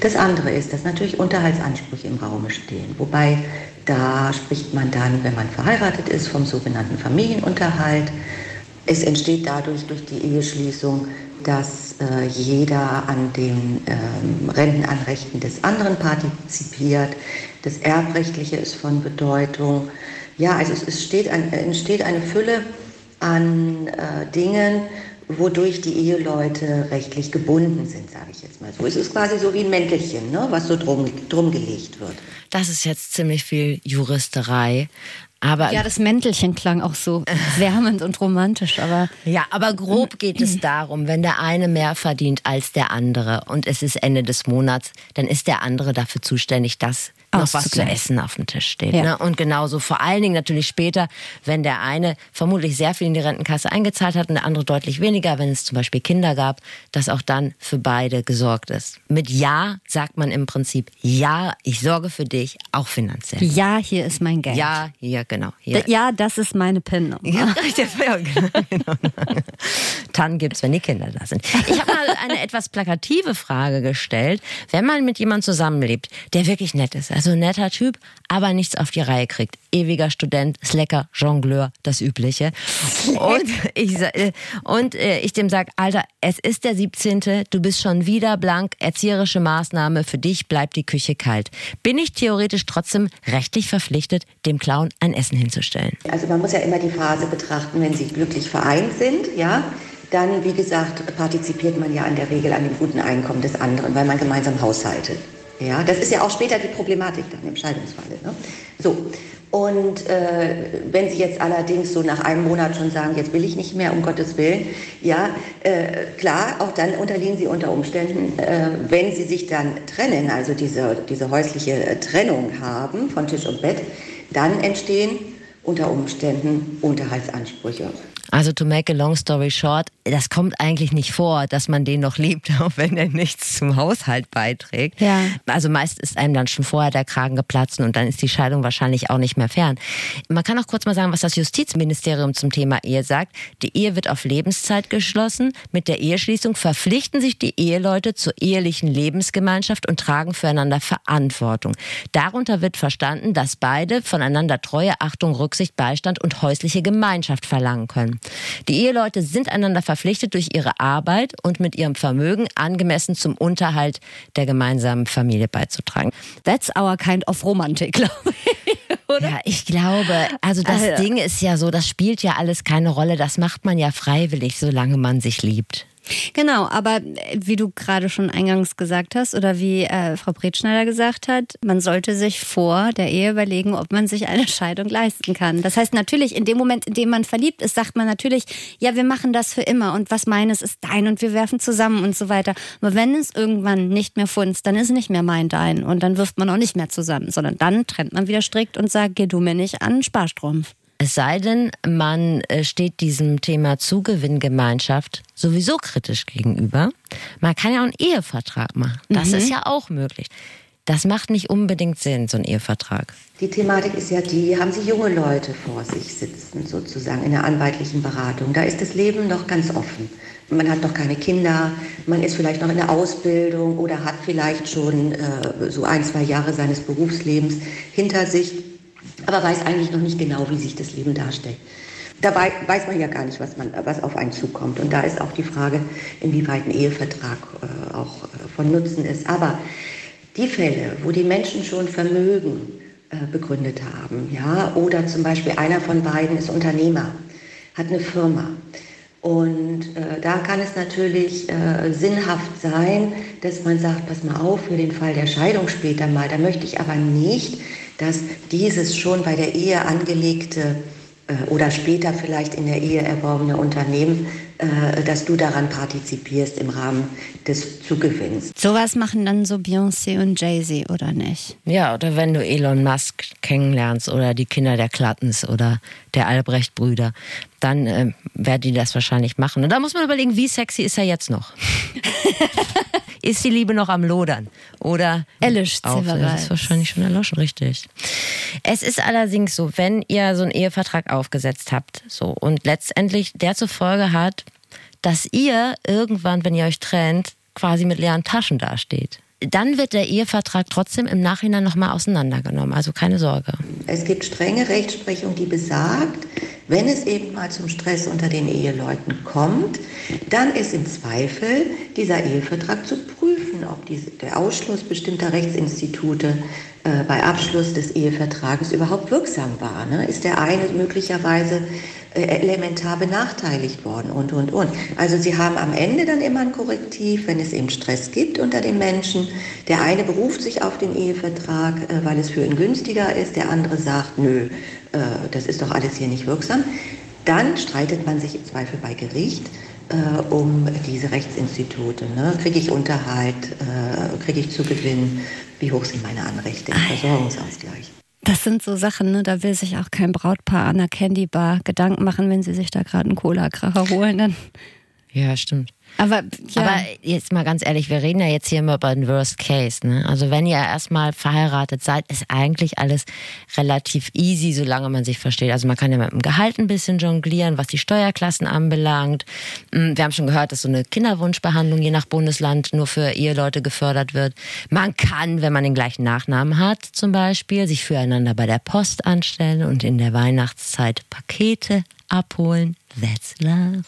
Das andere ist, dass natürlich Unterhaltsansprüche im Raume stehen. Wobei da spricht man dann, wenn man verheiratet ist, vom sogenannten Familienunterhalt. Es entsteht dadurch durch die Eheschließung, dass äh, jeder an den ähm, Rentenanrechten des anderen partizipiert. Das Erbrechtliche ist von Bedeutung. Ja, also es, es ein, entsteht eine Fülle an äh, Dingen, wodurch die Eheleute rechtlich gebunden sind, sage ich jetzt mal so. Es ist quasi so wie ein Mäntelchen, ne, was so drum, drum gelegt wird. Das ist jetzt ziemlich viel Juristerei. Aber Ja, das Mäntelchen klang auch so wärmend und romantisch, aber Ja, aber grob geht es darum, wenn der eine mehr verdient als der andere und es ist Ende des Monats, dann ist der andere dafür zuständig, dass noch was zu essen auf dem Tisch steht. Ja. Ne? Und genauso vor allen Dingen natürlich später, wenn der eine vermutlich sehr viel in die Rentenkasse eingezahlt hat und der andere deutlich weniger, wenn es zum Beispiel Kinder gab, dass auch dann für beide gesorgt ist. Mit Ja sagt man im Prinzip, ja, ich sorge für dich, auch finanziell. Ja, hier ist mein Geld. Ja, hier, genau. Hier. Ja, das ist meine PIN. Ja, genau. Dann gibt es, wenn die Kinder da sind. Ich habe mal eine etwas plakative Frage gestellt. Wenn man mit jemandem zusammenlebt, der wirklich nett ist, also ein netter Typ, aber nichts auf die Reihe kriegt. Ewiger Student, Slacker, Jongleur, das Übliche. Und ich, äh, und äh, ich dem sage, Alter, es ist der 17., du bist schon wieder blank, erzieherische Maßnahme, für dich bleibt die Küche kalt. Bin ich theoretisch trotzdem rechtlich verpflichtet, dem Clown ein Essen hinzustellen? Also man muss ja immer die Phase betrachten, wenn sie glücklich vereint sind, ja, dann, wie gesagt, partizipiert man ja in der Regel an dem guten Einkommen des anderen, weil man gemeinsam haushaltet. Ja, das ist ja auch später die Problematik dann im Scheidungsfalle. Ne? So. Und äh, wenn Sie jetzt allerdings so nach einem Monat schon sagen, jetzt will ich nicht mehr, um Gottes Willen, ja, äh, klar, auch dann unterliegen Sie unter Umständen, äh, wenn Sie sich dann trennen, also diese, diese häusliche Trennung haben von Tisch und Bett, dann entstehen unter Umständen Unterhaltsansprüche. Also to make a long story short, das kommt eigentlich nicht vor, dass man den noch liebt, auch wenn er nichts zum Haushalt beiträgt. Ja. Also meist ist einem dann schon vorher der Kragen geplatzt und dann ist die Scheidung wahrscheinlich auch nicht mehr fern. Man kann auch kurz mal sagen, was das Justizministerium zum Thema Ehe sagt. Die Ehe wird auf Lebenszeit geschlossen. Mit der Eheschließung verpflichten sich die Eheleute zur ehelichen Lebensgemeinschaft und tragen füreinander Verantwortung. Darunter wird verstanden, dass beide voneinander Treue, Achtung, Rücksicht, Beistand und häusliche Gemeinschaft verlangen können. Die Eheleute sind einander verpflichtet, durch ihre Arbeit und mit ihrem Vermögen angemessen zum Unterhalt der gemeinsamen Familie beizutragen. That's our kind of Romantik, glaube ich. Oder? Ja, ich glaube, also das also. Ding ist ja so, das spielt ja alles keine Rolle. Das macht man ja freiwillig, solange man sich liebt. Genau, aber äh, wie du gerade schon eingangs gesagt hast oder wie äh, Frau Bretschneider gesagt hat, man sollte sich vor der Ehe überlegen, ob man sich eine Scheidung leisten kann. Das heißt natürlich, in dem Moment, in dem man verliebt ist, sagt man natürlich, ja, wir machen das für immer und was meines ist dein und wir werfen zusammen und so weiter. Aber wenn es irgendwann nicht mehr funzt, dann ist nicht mehr mein dein und dann wirft man auch nicht mehr zusammen, sondern dann trennt man wieder strikt und sagt, geh du mir nicht an Sparstrumpf. Es sei denn, man äh, steht diesem Thema Zugewinngemeinschaft sowieso kritisch gegenüber. Man kann ja auch einen Ehevertrag machen. Das mhm. ist ja auch möglich. Das macht nicht unbedingt Sinn, so ein Ehevertrag. Die Thematik ist ja die, haben Sie junge Leute vor sich sitzen, sozusagen in der anwaltlichen Beratung. Da ist das Leben noch ganz offen. Man hat noch keine Kinder, man ist vielleicht noch in der Ausbildung oder hat vielleicht schon äh, so ein, zwei Jahre seines Berufslebens hinter sich aber weiß eigentlich noch nicht genau, wie sich das Leben darstellt. Dabei weiß man ja gar nicht, was, man, was auf einen zukommt. Und da ist auch die Frage, inwieweit ein Ehevertrag äh, auch äh, von Nutzen ist. Aber die Fälle, wo die Menschen schon Vermögen äh, begründet haben, ja, oder zum Beispiel einer von beiden ist Unternehmer, hat eine Firma. Und äh, da kann es natürlich äh, sinnhaft sein, dass man sagt, pass mal auf, für den Fall der Scheidung später mal, da möchte ich aber nicht, dass dieses schon bei der Ehe angelegte äh, oder später vielleicht in der Ehe erworbene Unternehmen, dass du daran partizipierst im Rahmen des Zugewinns. Sowas machen dann so Beyoncé und Jay-Z, oder nicht? Ja, oder wenn du Elon Musk kennenlernst oder die Kinder der Klattens oder der Albrecht-Brüder, dann äh, werden die das wahrscheinlich machen. Und da muss man überlegen, wie sexy ist er jetzt noch? ist die Liebe noch am Lodern? Oder erlischt sie bereits? ist wahrscheinlich schon erloschen, richtig. Es ist allerdings so, wenn ihr so einen Ehevertrag aufgesetzt habt, so und letztendlich der zur Folge hat, dass ihr irgendwann, wenn ihr euch trennt, quasi mit leeren Taschen dasteht dann wird der Ehevertrag trotzdem im Nachhinein nochmal auseinandergenommen. Also keine Sorge. Es gibt strenge Rechtsprechung, die besagt, wenn es eben mal zum Stress unter den Eheleuten kommt, dann ist im Zweifel dieser Ehevertrag zu prüfen, ob diese, der Ausschluss bestimmter Rechtsinstitute äh, bei Abschluss des Ehevertrages überhaupt wirksam war. Ne? Ist der eine möglicherweise elementar benachteiligt worden und, und, und. Also sie haben am Ende dann immer ein Korrektiv, wenn es eben Stress gibt unter den Menschen. Der eine beruft sich auf den Ehevertrag, äh, weil es für ihn günstiger ist, der andere sagt, nö, äh, das ist doch alles hier nicht wirksam. Dann streitet man sich im Zweifel bei Gericht äh, um diese Rechtsinstitute. Ne? Kriege ich Unterhalt, äh, kriege ich Zugewinn, wie hoch sind meine Anrechte im Versorgungsausgleich. Das sind so Sachen, ne? da will sich auch kein Brautpaar an der Candy Bar Gedanken machen, wenn sie sich da gerade einen Cola-Kracher holen. Dann ja, stimmt. Aber, ja. Aber jetzt mal ganz ehrlich, wir reden ja jetzt hier immer über den Worst Case. Ne? Also wenn ihr erstmal verheiratet seid, ist eigentlich alles relativ easy, solange man sich versteht. Also man kann ja mit dem Gehalt ein bisschen jonglieren, was die Steuerklassen anbelangt. Mm, wir haben schon gehört, dass so eine Kinderwunschbehandlung je nach Bundesland nur für Eheleute gefördert wird. Man kann, wenn man den gleichen Nachnamen hat, zum Beispiel, sich füreinander bei der Post anstellen und in der Weihnachtszeit Pakete abholen. That's love.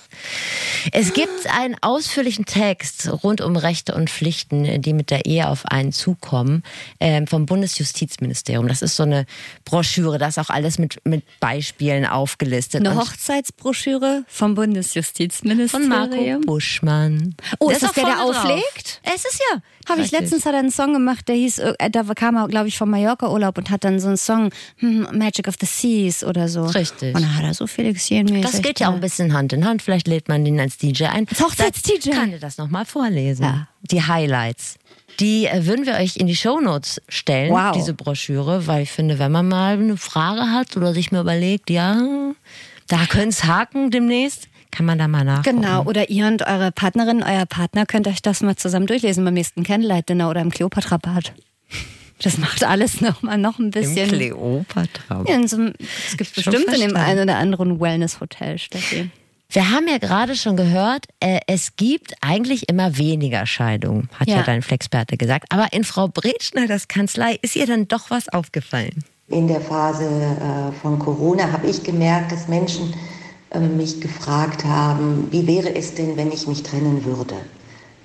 Es gibt einen ausführlichen Text rund um Rechte und Pflichten, die mit der Ehe auf einen zukommen, äh, vom Bundesjustizministerium. Das ist so eine Broschüre, da ist auch alles mit, mit Beispielen aufgelistet. Eine Hochzeitsbroschüre vom Bundesjustizministerium. Von Marco Buschmann. Oh, ist das der, der auflegt? Es ist ja. Habe ich letztens hat er einen Song gemacht, der hieß, äh, da kam er, glaube ich, vom Mallorca-Urlaub und hat dann so einen Song, hm, Magic of the Seas oder so. Richtig. Und dann hat er so Felix Jähn Das geht ja auch ein bisschen Hand in Hand. Vielleicht lädt man den als DJ ein. Als Hochzeits-DJ. Kann ihr das nochmal vorlesen? Ja. Die Highlights. Die äh, würden wir euch in die Shownotes stellen, Wow. diese Broschüre, weil ich finde, wenn man mal eine Frage hat oder sich mal überlegt, ja, da könnte es haken demnächst, kann man da mal nachgucken. Genau, oder ihr und eure Partnerin, euer Partner könnt euch das mal zusammen durchlesen beim nächsten Candlelight-Dinner oder im Kleopatra-Bad. Das macht alles noch mal noch ein Im bisschen. Kleopatra. Ja, so es gibt bestimmt in dem einen oder anderen Wellness-Hotel, Steffi. Wir haben ja gerade schon gehört, äh, es gibt eigentlich immer weniger Scheidungen, hat ja, Ja. dein Flexperte gesagt. Aber in Frau Bretschneiders Kanzlei ist ihr dann doch was aufgefallen. In der Phase äh, von Corona habe ich gemerkt, dass Menschen äh, mich gefragt haben, wie wäre es denn, wenn ich mich trennen würde?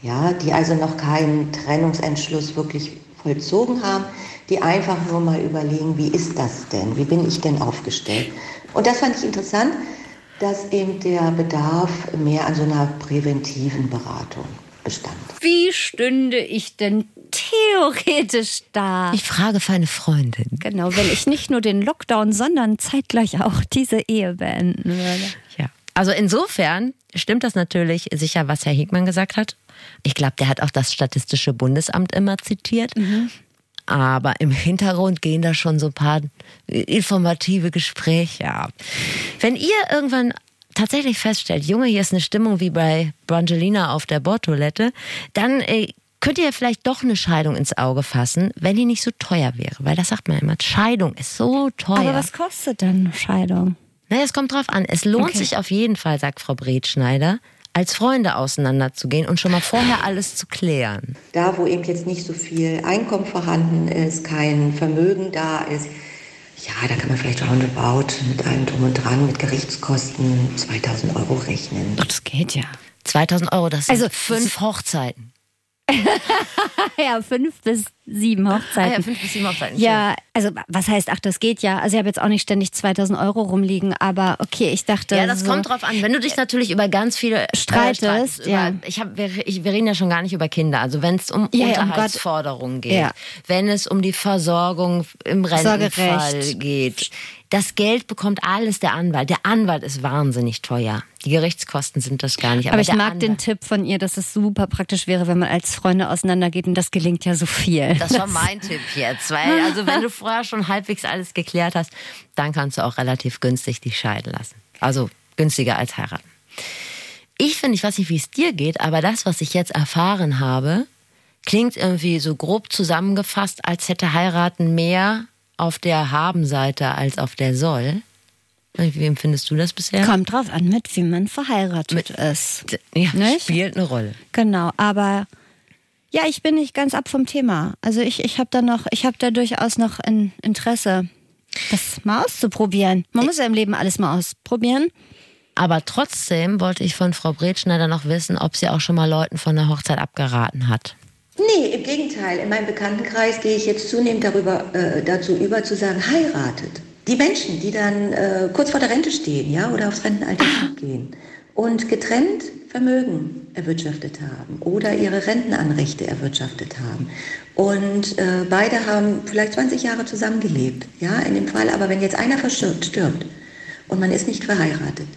Ja, die also noch keinen Trennungsentschluss wirklich vollzogen haben, die einfach nur mal überlegen, wie ist das denn? Wie bin ich denn aufgestellt? Und das fand ich interessant, dass eben der Bedarf mehr an so einer präventiven Beratung bestand. Wie stünde ich denn theoretisch da? Ich frage für eine Freundin. genau, wenn ich nicht nur den Lockdown, sondern zeitgleich auch diese Ehe beenden würde. Ja. Also insofern stimmt das natürlich sicher, was Herr Hegmann gesagt hat. Ich glaube, der hat auch das Statistische Bundesamt immer zitiert. Aber im Hintergrund gehen da schon so ein paar informative Gespräche ab. Wenn ihr irgendwann tatsächlich feststellt, Junge, hier ist eine Stimmung wie bei Brangelina auf der Bordtoilette, dann äh, könnt ihr vielleicht doch eine Scheidung ins Auge fassen, wenn die nicht so teuer wäre. Weil das sagt man immer, Scheidung ist so teuer. Aber was kostet denn eine Scheidung? Naja, es kommt drauf an. Es lohnt Okay. sich auf jeden Fall, sagt Frau Bretschneider, als Freunde auseinanderzugehen und schon mal vorher alles zu klären. Da, wo eben jetzt nicht so viel Einkommen vorhanden ist, kein Vermögen da ist, ja, da kann man vielleicht roundabout mit allem drum und dran, mit Gerichtskosten 2000 Euro rechnen. Doch, das geht ja. 2000 Euro, das sind Also, fünf Hochzeiten. Ja, fünf bis sieben Hochzeiten. Ah ja, fünf bis sieben Hochzeiten. Ja, also was heißt, ach, das geht ja. Also ich habe jetzt auch nicht ständig 2000 Euro rumliegen, aber okay, ich dachte. Ja, das so, kommt drauf an. Wenn du dich natürlich über ganz viele äh, Streitest, über, ja. Ich hab, wir, ich, wir reden ja schon gar nicht über Kinder. Also wenn es um Ja, ja, um. Unterhaltsforderungen geht, Ja. wenn es um die Versorgung im Rentenfall geht, das Geld bekommt alles der Anwalt. Der Anwalt ist wahnsinnig teuer. Die Gerichtskosten sind das gar nicht. Aber, Aber ich mag den Anwalt- Tipp von ihr, dass es super praktisch wäre, wenn man als Freunde auseinandergeht und das gelingt ja so viel. Das war mein Tipp jetzt, weil also wenn du vorher schon halbwegs alles geklärt hast, dann kannst du auch relativ günstig dich scheiden lassen. Also günstiger als heiraten. Ich finde, ich weiß nicht, wie es dir geht, aber das, was ich jetzt erfahren habe, klingt irgendwie so grob zusammengefasst, als hätte heiraten mehr auf der Haben-Seite als auf der Soll. Wie empfindest du das bisher? Kommt drauf an, mit wem man verheiratet ist. Ja, Nicht? spielt eine Rolle. Genau, aber ja, ich bin nicht ganz ab vom Thema. Also ich, ich habe da noch, ich habe da durchaus noch ein Interesse, das mal auszuprobieren. Man muss ja im Leben alles mal ausprobieren. Aber trotzdem wollte ich von Frau Bretschneider noch wissen, ob sie auch schon mal Leuten von der Hochzeit abgeraten hat. Nee, im Gegenteil. In meinem Bekanntenkreis gehe ich jetzt zunehmend darüber, äh, dazu über zu sagen, heiratet. Die Menschen, die dann äh, kurz vor der Rente stehen, ja, oder aufs Rentenalter zugehen und getrennt Vermögen erwirtschaftet haben oder ihre Rentenanrechte erwirtschaftet haben. Und äh, beide haben vielleicht 20 Jahre zusammengelebt, ja, in dem Fall. Aber wenn jetzt einer verstirbt, stirbt und man ist nicht verheiratet,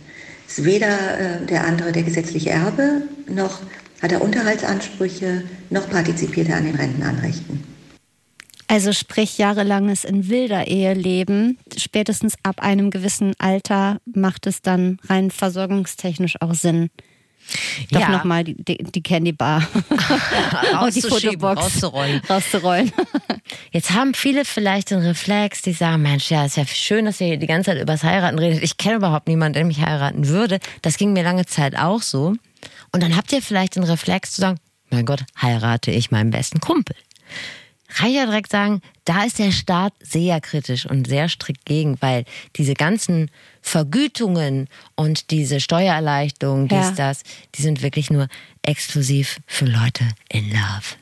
ist weder äh, der andere der gesetzliche Erbe, noch hat er Unterhaltsansprüche, noch partizipiert er an den Rentenanrechten. Also sprich jahrelanges in wilder Ehe leben, spätestens ab einem gewissen Alter macht es dann rein versorgungstechnisch auch Sinn. Doch Ja. nochmal die, die, die Candy Bar und die Fotobox rauszurollen. rauszurollen. Jetzt haben viele vielleicht den Reflex, die sagen, Mensch, ja, ist ja schön, dass ihr hier die ganze Zeit übers Heiraten redet. Ich kenne überhaupt niemanden, der mich heiraten würde. Das ging mir lange Zeit auch so. Und dann habt ihr vielleicht den Reflex zu sagen, mein Gott, heirate ich meinen besten Kumpel. Kann ich ja direkt sagen, da ist der Staat sehr kritisch und sehr strikt gegen, weil diese ganzen Vergütungen und diese Steuererleichterungen, dies, Ja. das, die sind wirklich nur exklusiv für Leute in Love.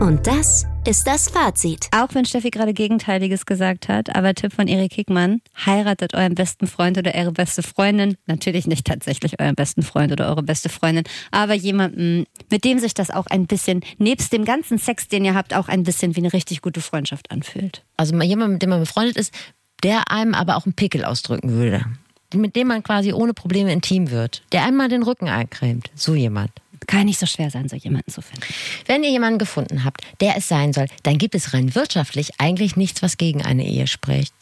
Und das ist das Fazit. Auch wenn Steffi gerade Gegenteiliges gesagt hat, aber Tipp von Erik Hickmann, heiratet euren besten Freund oder eure beste Freundin. Natürlich nicht tatsächlich euren besten Freund oder eure beste Freundin, aber jemanden, mit dem sich das auch ein bisschen, nebst dem ganzen Sex, den ihr habt, auch ein bisschen wie eine richtig gute Freundschaft anfühlt. Also jemand, mit dem man befreundet ist, der einem aber auch einen Pickel ausdrücken würde. Mit dem man quasi ohne Probleme intim wird. Der einem mal den Rücken eincremt. So jemand. Kann nicht so schwer sein, so jemanden zu finden. Wenn ihr jemanden gefunden habt, der es sein soll, dann gibt es rein wirtschaftlich eigentlich nichts, was gegen eine Ehe spricht.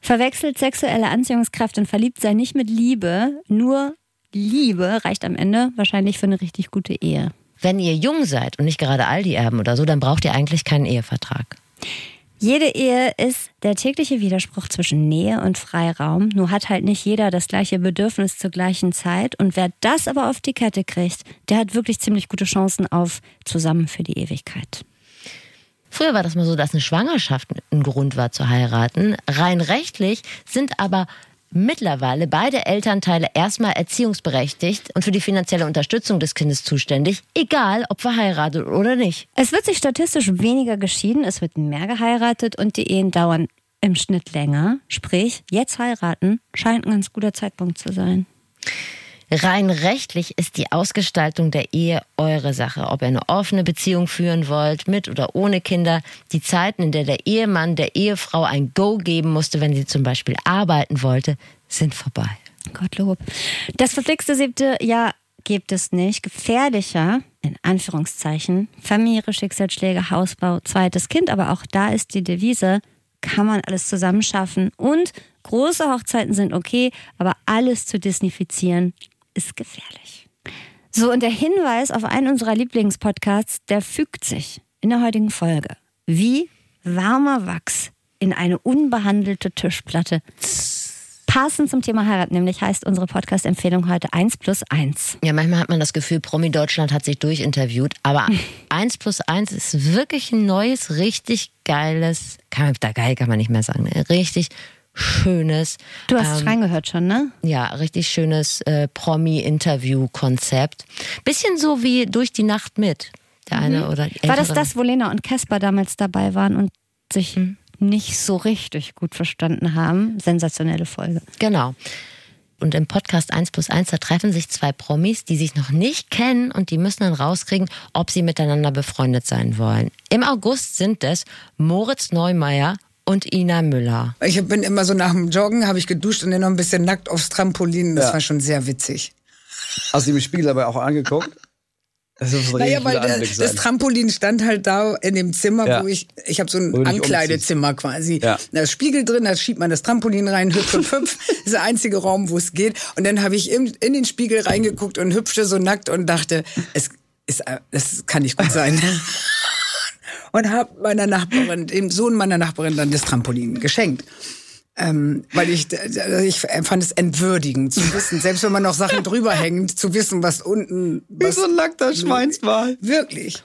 Verwechselt sexuelle Anziehungskraft und Verliebtsein nicht mit Liebe, nur Liebe reicht am Ende wahrscheinlich für eine richtig gute Ehe. Wenn ihr jung seid und nicht gerade Aldi-Erben oder so, dann braucht ihr eigentlich keinen Ehevertrag. Jede Ehe ist der tägliche Widerspruch zwischen Nähe und Freiraum. Nur hat halt nicht jeder das gleiche Bedürfnis zur gleichen Zeit. Und wer das aber auf die Kette kriegt, der hat wirklich ziemlich gute Chancen auf zusammen für die Ewigkeit. Früher war das mal so, dass eine Schwangerschaft ein Grund war zu heiraten. Rein rechtlich sind aber mittlerweile beide Elternteile erstmal erziehungsberechtigt und für die finanzielle Unterstützung des Kindes zuständig, egal ob verheiratet oder nicht. Es wird sich statistisch weniger geschieden, es wird mehr geheiratet und die Ehen dauern im Schnitt länger. Sprich, jetzt heiraten scheint ein ganz guter Zeitpunkt zu sein. Rein rechtlich ist die Ausgestaltung der Ehe eure Sache. Ob ihr eine offene Beziehung führen wollt, mit oder ohne Kinder. Die Zeiten, in der der Ehemann der Ehefrau ein Go geben musste, wenn sie zum Beispiel arbeiten wollte, sind vorbei. Gottlob. Das verflixte siebte Jahr gibt es nicht. Gefährlicher, in Anführungszeichen, Familie, Schicksalsschläge, Hausbau, zweites Kind. Aber auch da ist die Devise, kann man alles zusammenschaffen. Und große Hochzeiten sind okay, aber alles zu disnifizieren ist gefährlich. So, und der Hinweis auf einen unserer Lieblingspodcasts, der fügt sich in der heutigen Folge. Wie warmer Wachs in eine unbehandelte Tischplatte Passend zum Thema Heirat, nämlich heißt unsere Podcast-Empfehlung heute 1 plus 1. Ja, manchmal hat man das Gefühl, Promi Deutschland hat sich durchinterviewt, aber 1 plus 1 ist wirklich ein neues, richtig geiles, kann man, da geil kann man nicht mehr sagen, ne? richtig schönes, Du hast ähm, reingehört schon, ne? ja, richtig schönes äh, Promi-Interview-Konzept. Bisschen so wie durch die Nacht mit. Der eine oder Mhm. War das das, wo Lena und Caspar damals dabei waren und sich nicht so richtig gut verstanden haben? Sensationelle Folge. Genau. Und im Podcast 1 plus 1, da treffen sich zwei Promis, die sich noch nicht kennen und die müssen dann rauskriegen, ob sie miteinander befreundet sein wollen. Im August sind es Moritz Neumeier und Ina Müller. Ich bin immer so nach dem Joggen, habe ich geduscht und dann noch ein bisschen nackt aufs Trampolin. Das Ja. war schon sehr witzig. Hast du ihm im Spiegel dabei auch angeguckt? Das ist Naja, richtig weil Anblick das sein. Trampolin stand halt da in dem Zimmer, Ja. wo ich, ich habe so ein Ankleidezimmer quasi. Ja. Da ist Spiegel drin, da schiebt man das Trampolin rein, hüpf, hüpf, hüpf. Das ist der einzige Raum, wo es geht. Und dann habe ich in, in den Spiegel reingeguckt und hüpfte so nackt und dachte, es ist, äh, das kann nicht gut sein. und habe meiner Nachbarin, dem Sohn meiner Nachbarin dann das Trampolin geschenkt. Ähm, weil ich, ich fand es entwürdigend zu wissen, selbst wenn man noch Sachen drüber hängt, zu wissen, was unten. Wie Was, so ein nackter Schweinsball. Wirklich.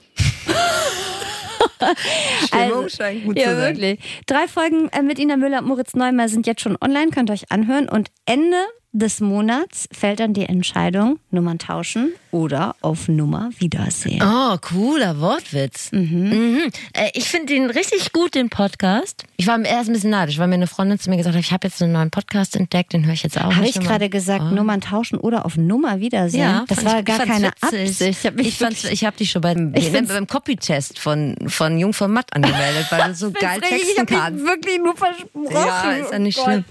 Stimmung scheint gut ja, zu sein. wirklich. Drei Folgen äh, mit Ina Müller und Moritz Neumeier sind jetzt schon online, könnt ihr euch anhören. Und Ende des Monats fällt dann die Entscheidung, Nummern tauschen oder auf Nummer Wiedersehen. Oh, cooler Wortwitz. Mhm. Äh, ich finde den richtig gut, den Podcast. Ich war erst ein bisschen neidisch, weil mir eine Freundin zu mir gesagt hat, ich habe jetzt einen neuen Podcast entdeckt, den höre ich jetzt auch. Habe ich gerade gesagt, Oh. Nummern tauschen oder auf Nummer Wiedersehen? Ja, das war ich- gar ich keine witzig. Absicht. Ich habe Ich, fand's- ich habe dich schon beim, Ich find's- beim Copy-Test von, von Jung von Matt angemeldet, weil du so geil ich texten habe kannst. mich wirklich nur versprochen. Ja, ist ja nicht Oh schlimm.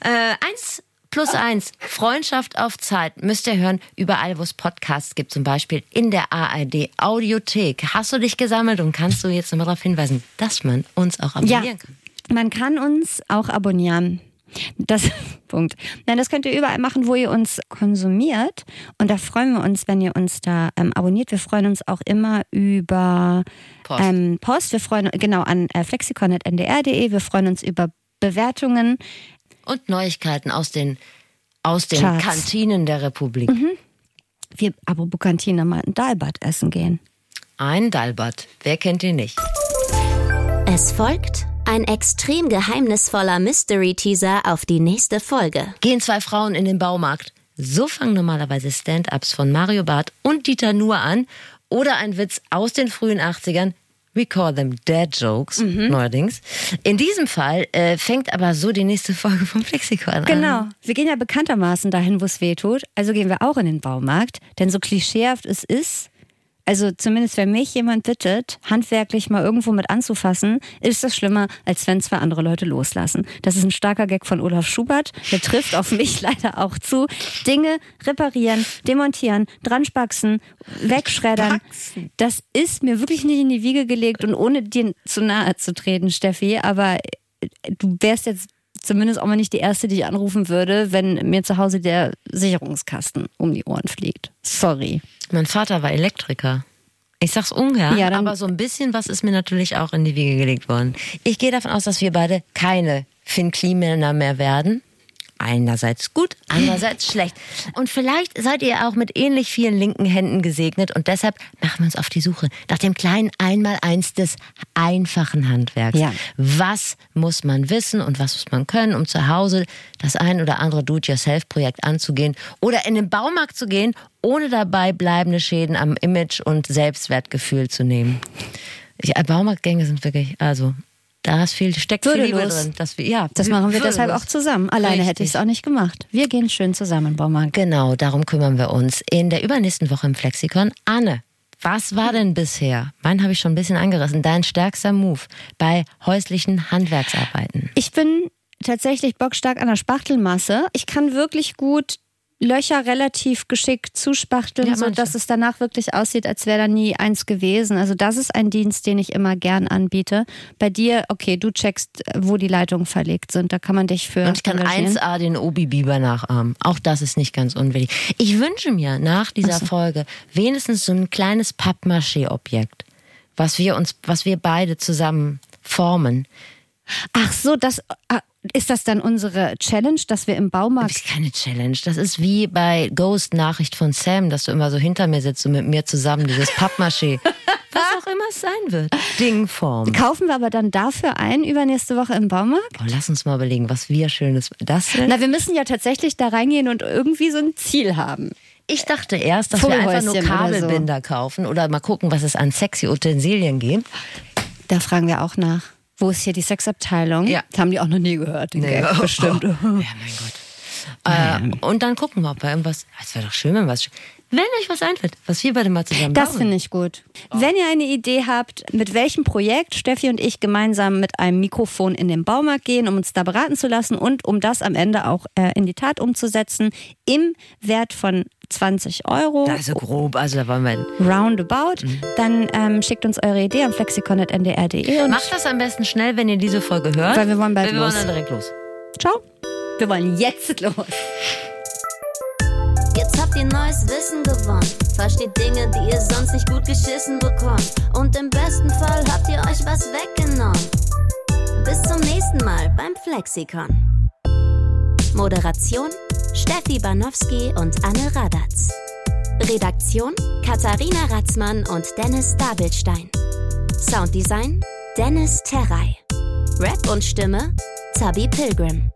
Äh, 1 Plus eins, Freundschaft auf Zeit. Müsst ihr hören, überall, wo es Podcasts gibt, zum Beispiel in der ARD Audiothek. Hast du dich gesammelt und kannst du jetzt nochmal darauf hinweisen, dass man uns auch abonnieren Ja, kann? man kann uns auch abonnieren. Das Punkt. Nein, das könnt ihr überall machen, wo ihr uns konsumiert. Und da freuen wir uns, wenn ihr uns da ähm, abonniert. Wir freuen uns auch immer über Post. Ähm, Post. Wir freuen genau an äh, flexikon.ndr.de. Wir freuen uns über Bewertungen. Und Neuigkeiten aus den, aus den Charts. Kantinen der Republik. Wir, apropos Kantine, mal ein Dalbad essen gehen. Ein Dalbat. Wer kennt ihn nicht? Es folgt ein extrem geheimnisvoller Mystery-Teaser auf die nächste Folge. Gehen zwei Frauen in den Baumarkt. So fangen normalerweise Stand-ups von Mario Barth und Dieter Nuhr an. Oder ein Witz aus den frühen 80ern. We call them Dad Jokes, neuerdings. In diesem Fall äh, fängt aber so die nächste Folge vom Flexikon an. Genau. Wir gehen ja bekanntermaßen dahin, wo es weh tut. Also gehen wir auch in den Baumarkt. Denn so klischeehaft es ist, also zumindest wenn mich jemand bittet, handwerklich mal irgendwo mit anzufassen, ist das schlimmer, als wenn zwei andere Leute loslassen. Das ist ein starker Gag von Olaf Schubert. Der trifft auf mich leider auch zu. Dinge reparieren, demontieren, dran spaxen, wegschreddern. Das ist mir wirklich nicht in die Wiege gelegt und ohne dir zu nahe zu treten, Steffi. Aber du wärst jetzt zumindest auch mal nicht die Erste, die ich anrufen würde, wenn mir zu Hause der Sicherungskasten um die Ohren fliegt. Sorry. Mein Vater war Elektriker. Ich sag's ungern, Ja, aber so ein bisschen was ist mir natürlich auch in die Wiege gelegt worden. Ich gehe davon aus, dass wir beide keine Finn Klimänner mehr werden. Einerseits gut, andererseits schlecht. Und vielleicht seid ihr auch mit ähnlich vielen linken Händen gesegnet und deshalb machen wir uns auf die Suche nach dem kleinen Einmaleins des einfachen Handwerks. Ja. Was muss man wissen und was muss man können, um zu Hause das ein oder andere Do-it-yourself-Projekt anzugehen oder in den Baumarkt zu gehen, ohne dabei bleibende Schäden am Image und Selbstwertgefühl zu nehmen. Ich, Baumarktgänge sind wirklich, also da ist viel, steckt viel Liebe drin. Dass wir, ja, Das machen wir würdelos. deshalb auch zusammen. Alleine hätte Richtig. ich es auch nicht gemacht. Wir gehen schön zusammen Baumarkt. Genau, darum kümmern wir uns in der übernächsten Woche im Flexikon. Anne, was war denn bisher? Meinen habe ich schon ein bisschen angerissen. Dein stärkster Move bei häuslichen Handwerksarbeiten. Ich bin tatsächlich bockstark an der Spachtelmasse. Ich kann wirklich gut Löcher relativ geschickt zuspachteln, Ja, so manche. dass es danach wirklich aussieht, als wäre da nie eins gewesen. Also das ist ein Dienst, den ich immer gern anbiete. Bei dir, okay, du checkst, wo die Leitungen verlegt sind. Da kann man dich für Und ich kann engagieren. 1A den Obi-Biber nachahmen. Auch das ist nicht ganz unwichtig. Ich wünsche mir nach dieser Folge wenigstens so ein kleines Pappmaché-Objekt, was wir uns, was wir beide zusammen formen. Ach so, das ah, ist das dann unsere Challenge, dass wir im Das Baumarkt ist keine Challenge. Das ist wie bei Ghost Nachricht von Sam, dass du immer so hinter mir sitzt und mit mir zusammen dieses Pappmaché, was auch immer es sein wird, Dingform. kaufen wir aber dann dafür ein übernächste Woche im Baumarkt? Boah, lass uns mal überlegen, was wir Schönes. Das sind. Na, wir müssen ja tatsächlich da reingehen und irgendwie so ein Ziel haben. Ich dachte erst, dass wir einfach nur oder so. Kabelbinder kaufen oder mal gucken, was es an sexy Utensilien gibt. Da fragen wir auch nach. Wo ist hier die Sexabteilung? Ja. Das haben die auch noch nie gehört. Den Gag, bestimmt. Ja, mein Gott. Äh, und dann gucken wir, ob wir irgendwas. Es wäre doch schön, wenn was. Wenn euch was einfällt, was wir beide mal zusammen Das finde ich gut. Wenn ihr eine Idee habt, mit welchem Projekt Steffi und ich gemeinsam mit einem Mikrofon in den Baumarkt gehen, um uns da beraten zu lassen und um das am Ende auch äh, in die Tat umzusetzen, im Wert von 20 Euro. Also grob, also da wollen wir. Roundabout, dann ähm, schickt uns eure Idee an flexikon.ndr.de und Macht das am besten schnell, wenn ihr diese Folge hört. Weil wir wollen bald wir los. wollen dann direkt los. ciao. Wir wollen jetzt los. Ihr neues Wissen gewonnen. Versteht Dinge, die ihr sonst nicht gut geschissen bekommt. Und im besten Fall habt ihr euch was weggenommen. Bis zum nächsten Mal beim Flexikon. Moderation Steffi Banowski und Anne Radatz. Redaktion Katharina Ratzmann und Dennis Dabelstein. Sounddesign Dennis Terrei. Rap und Stimme Zabi Pilgrim.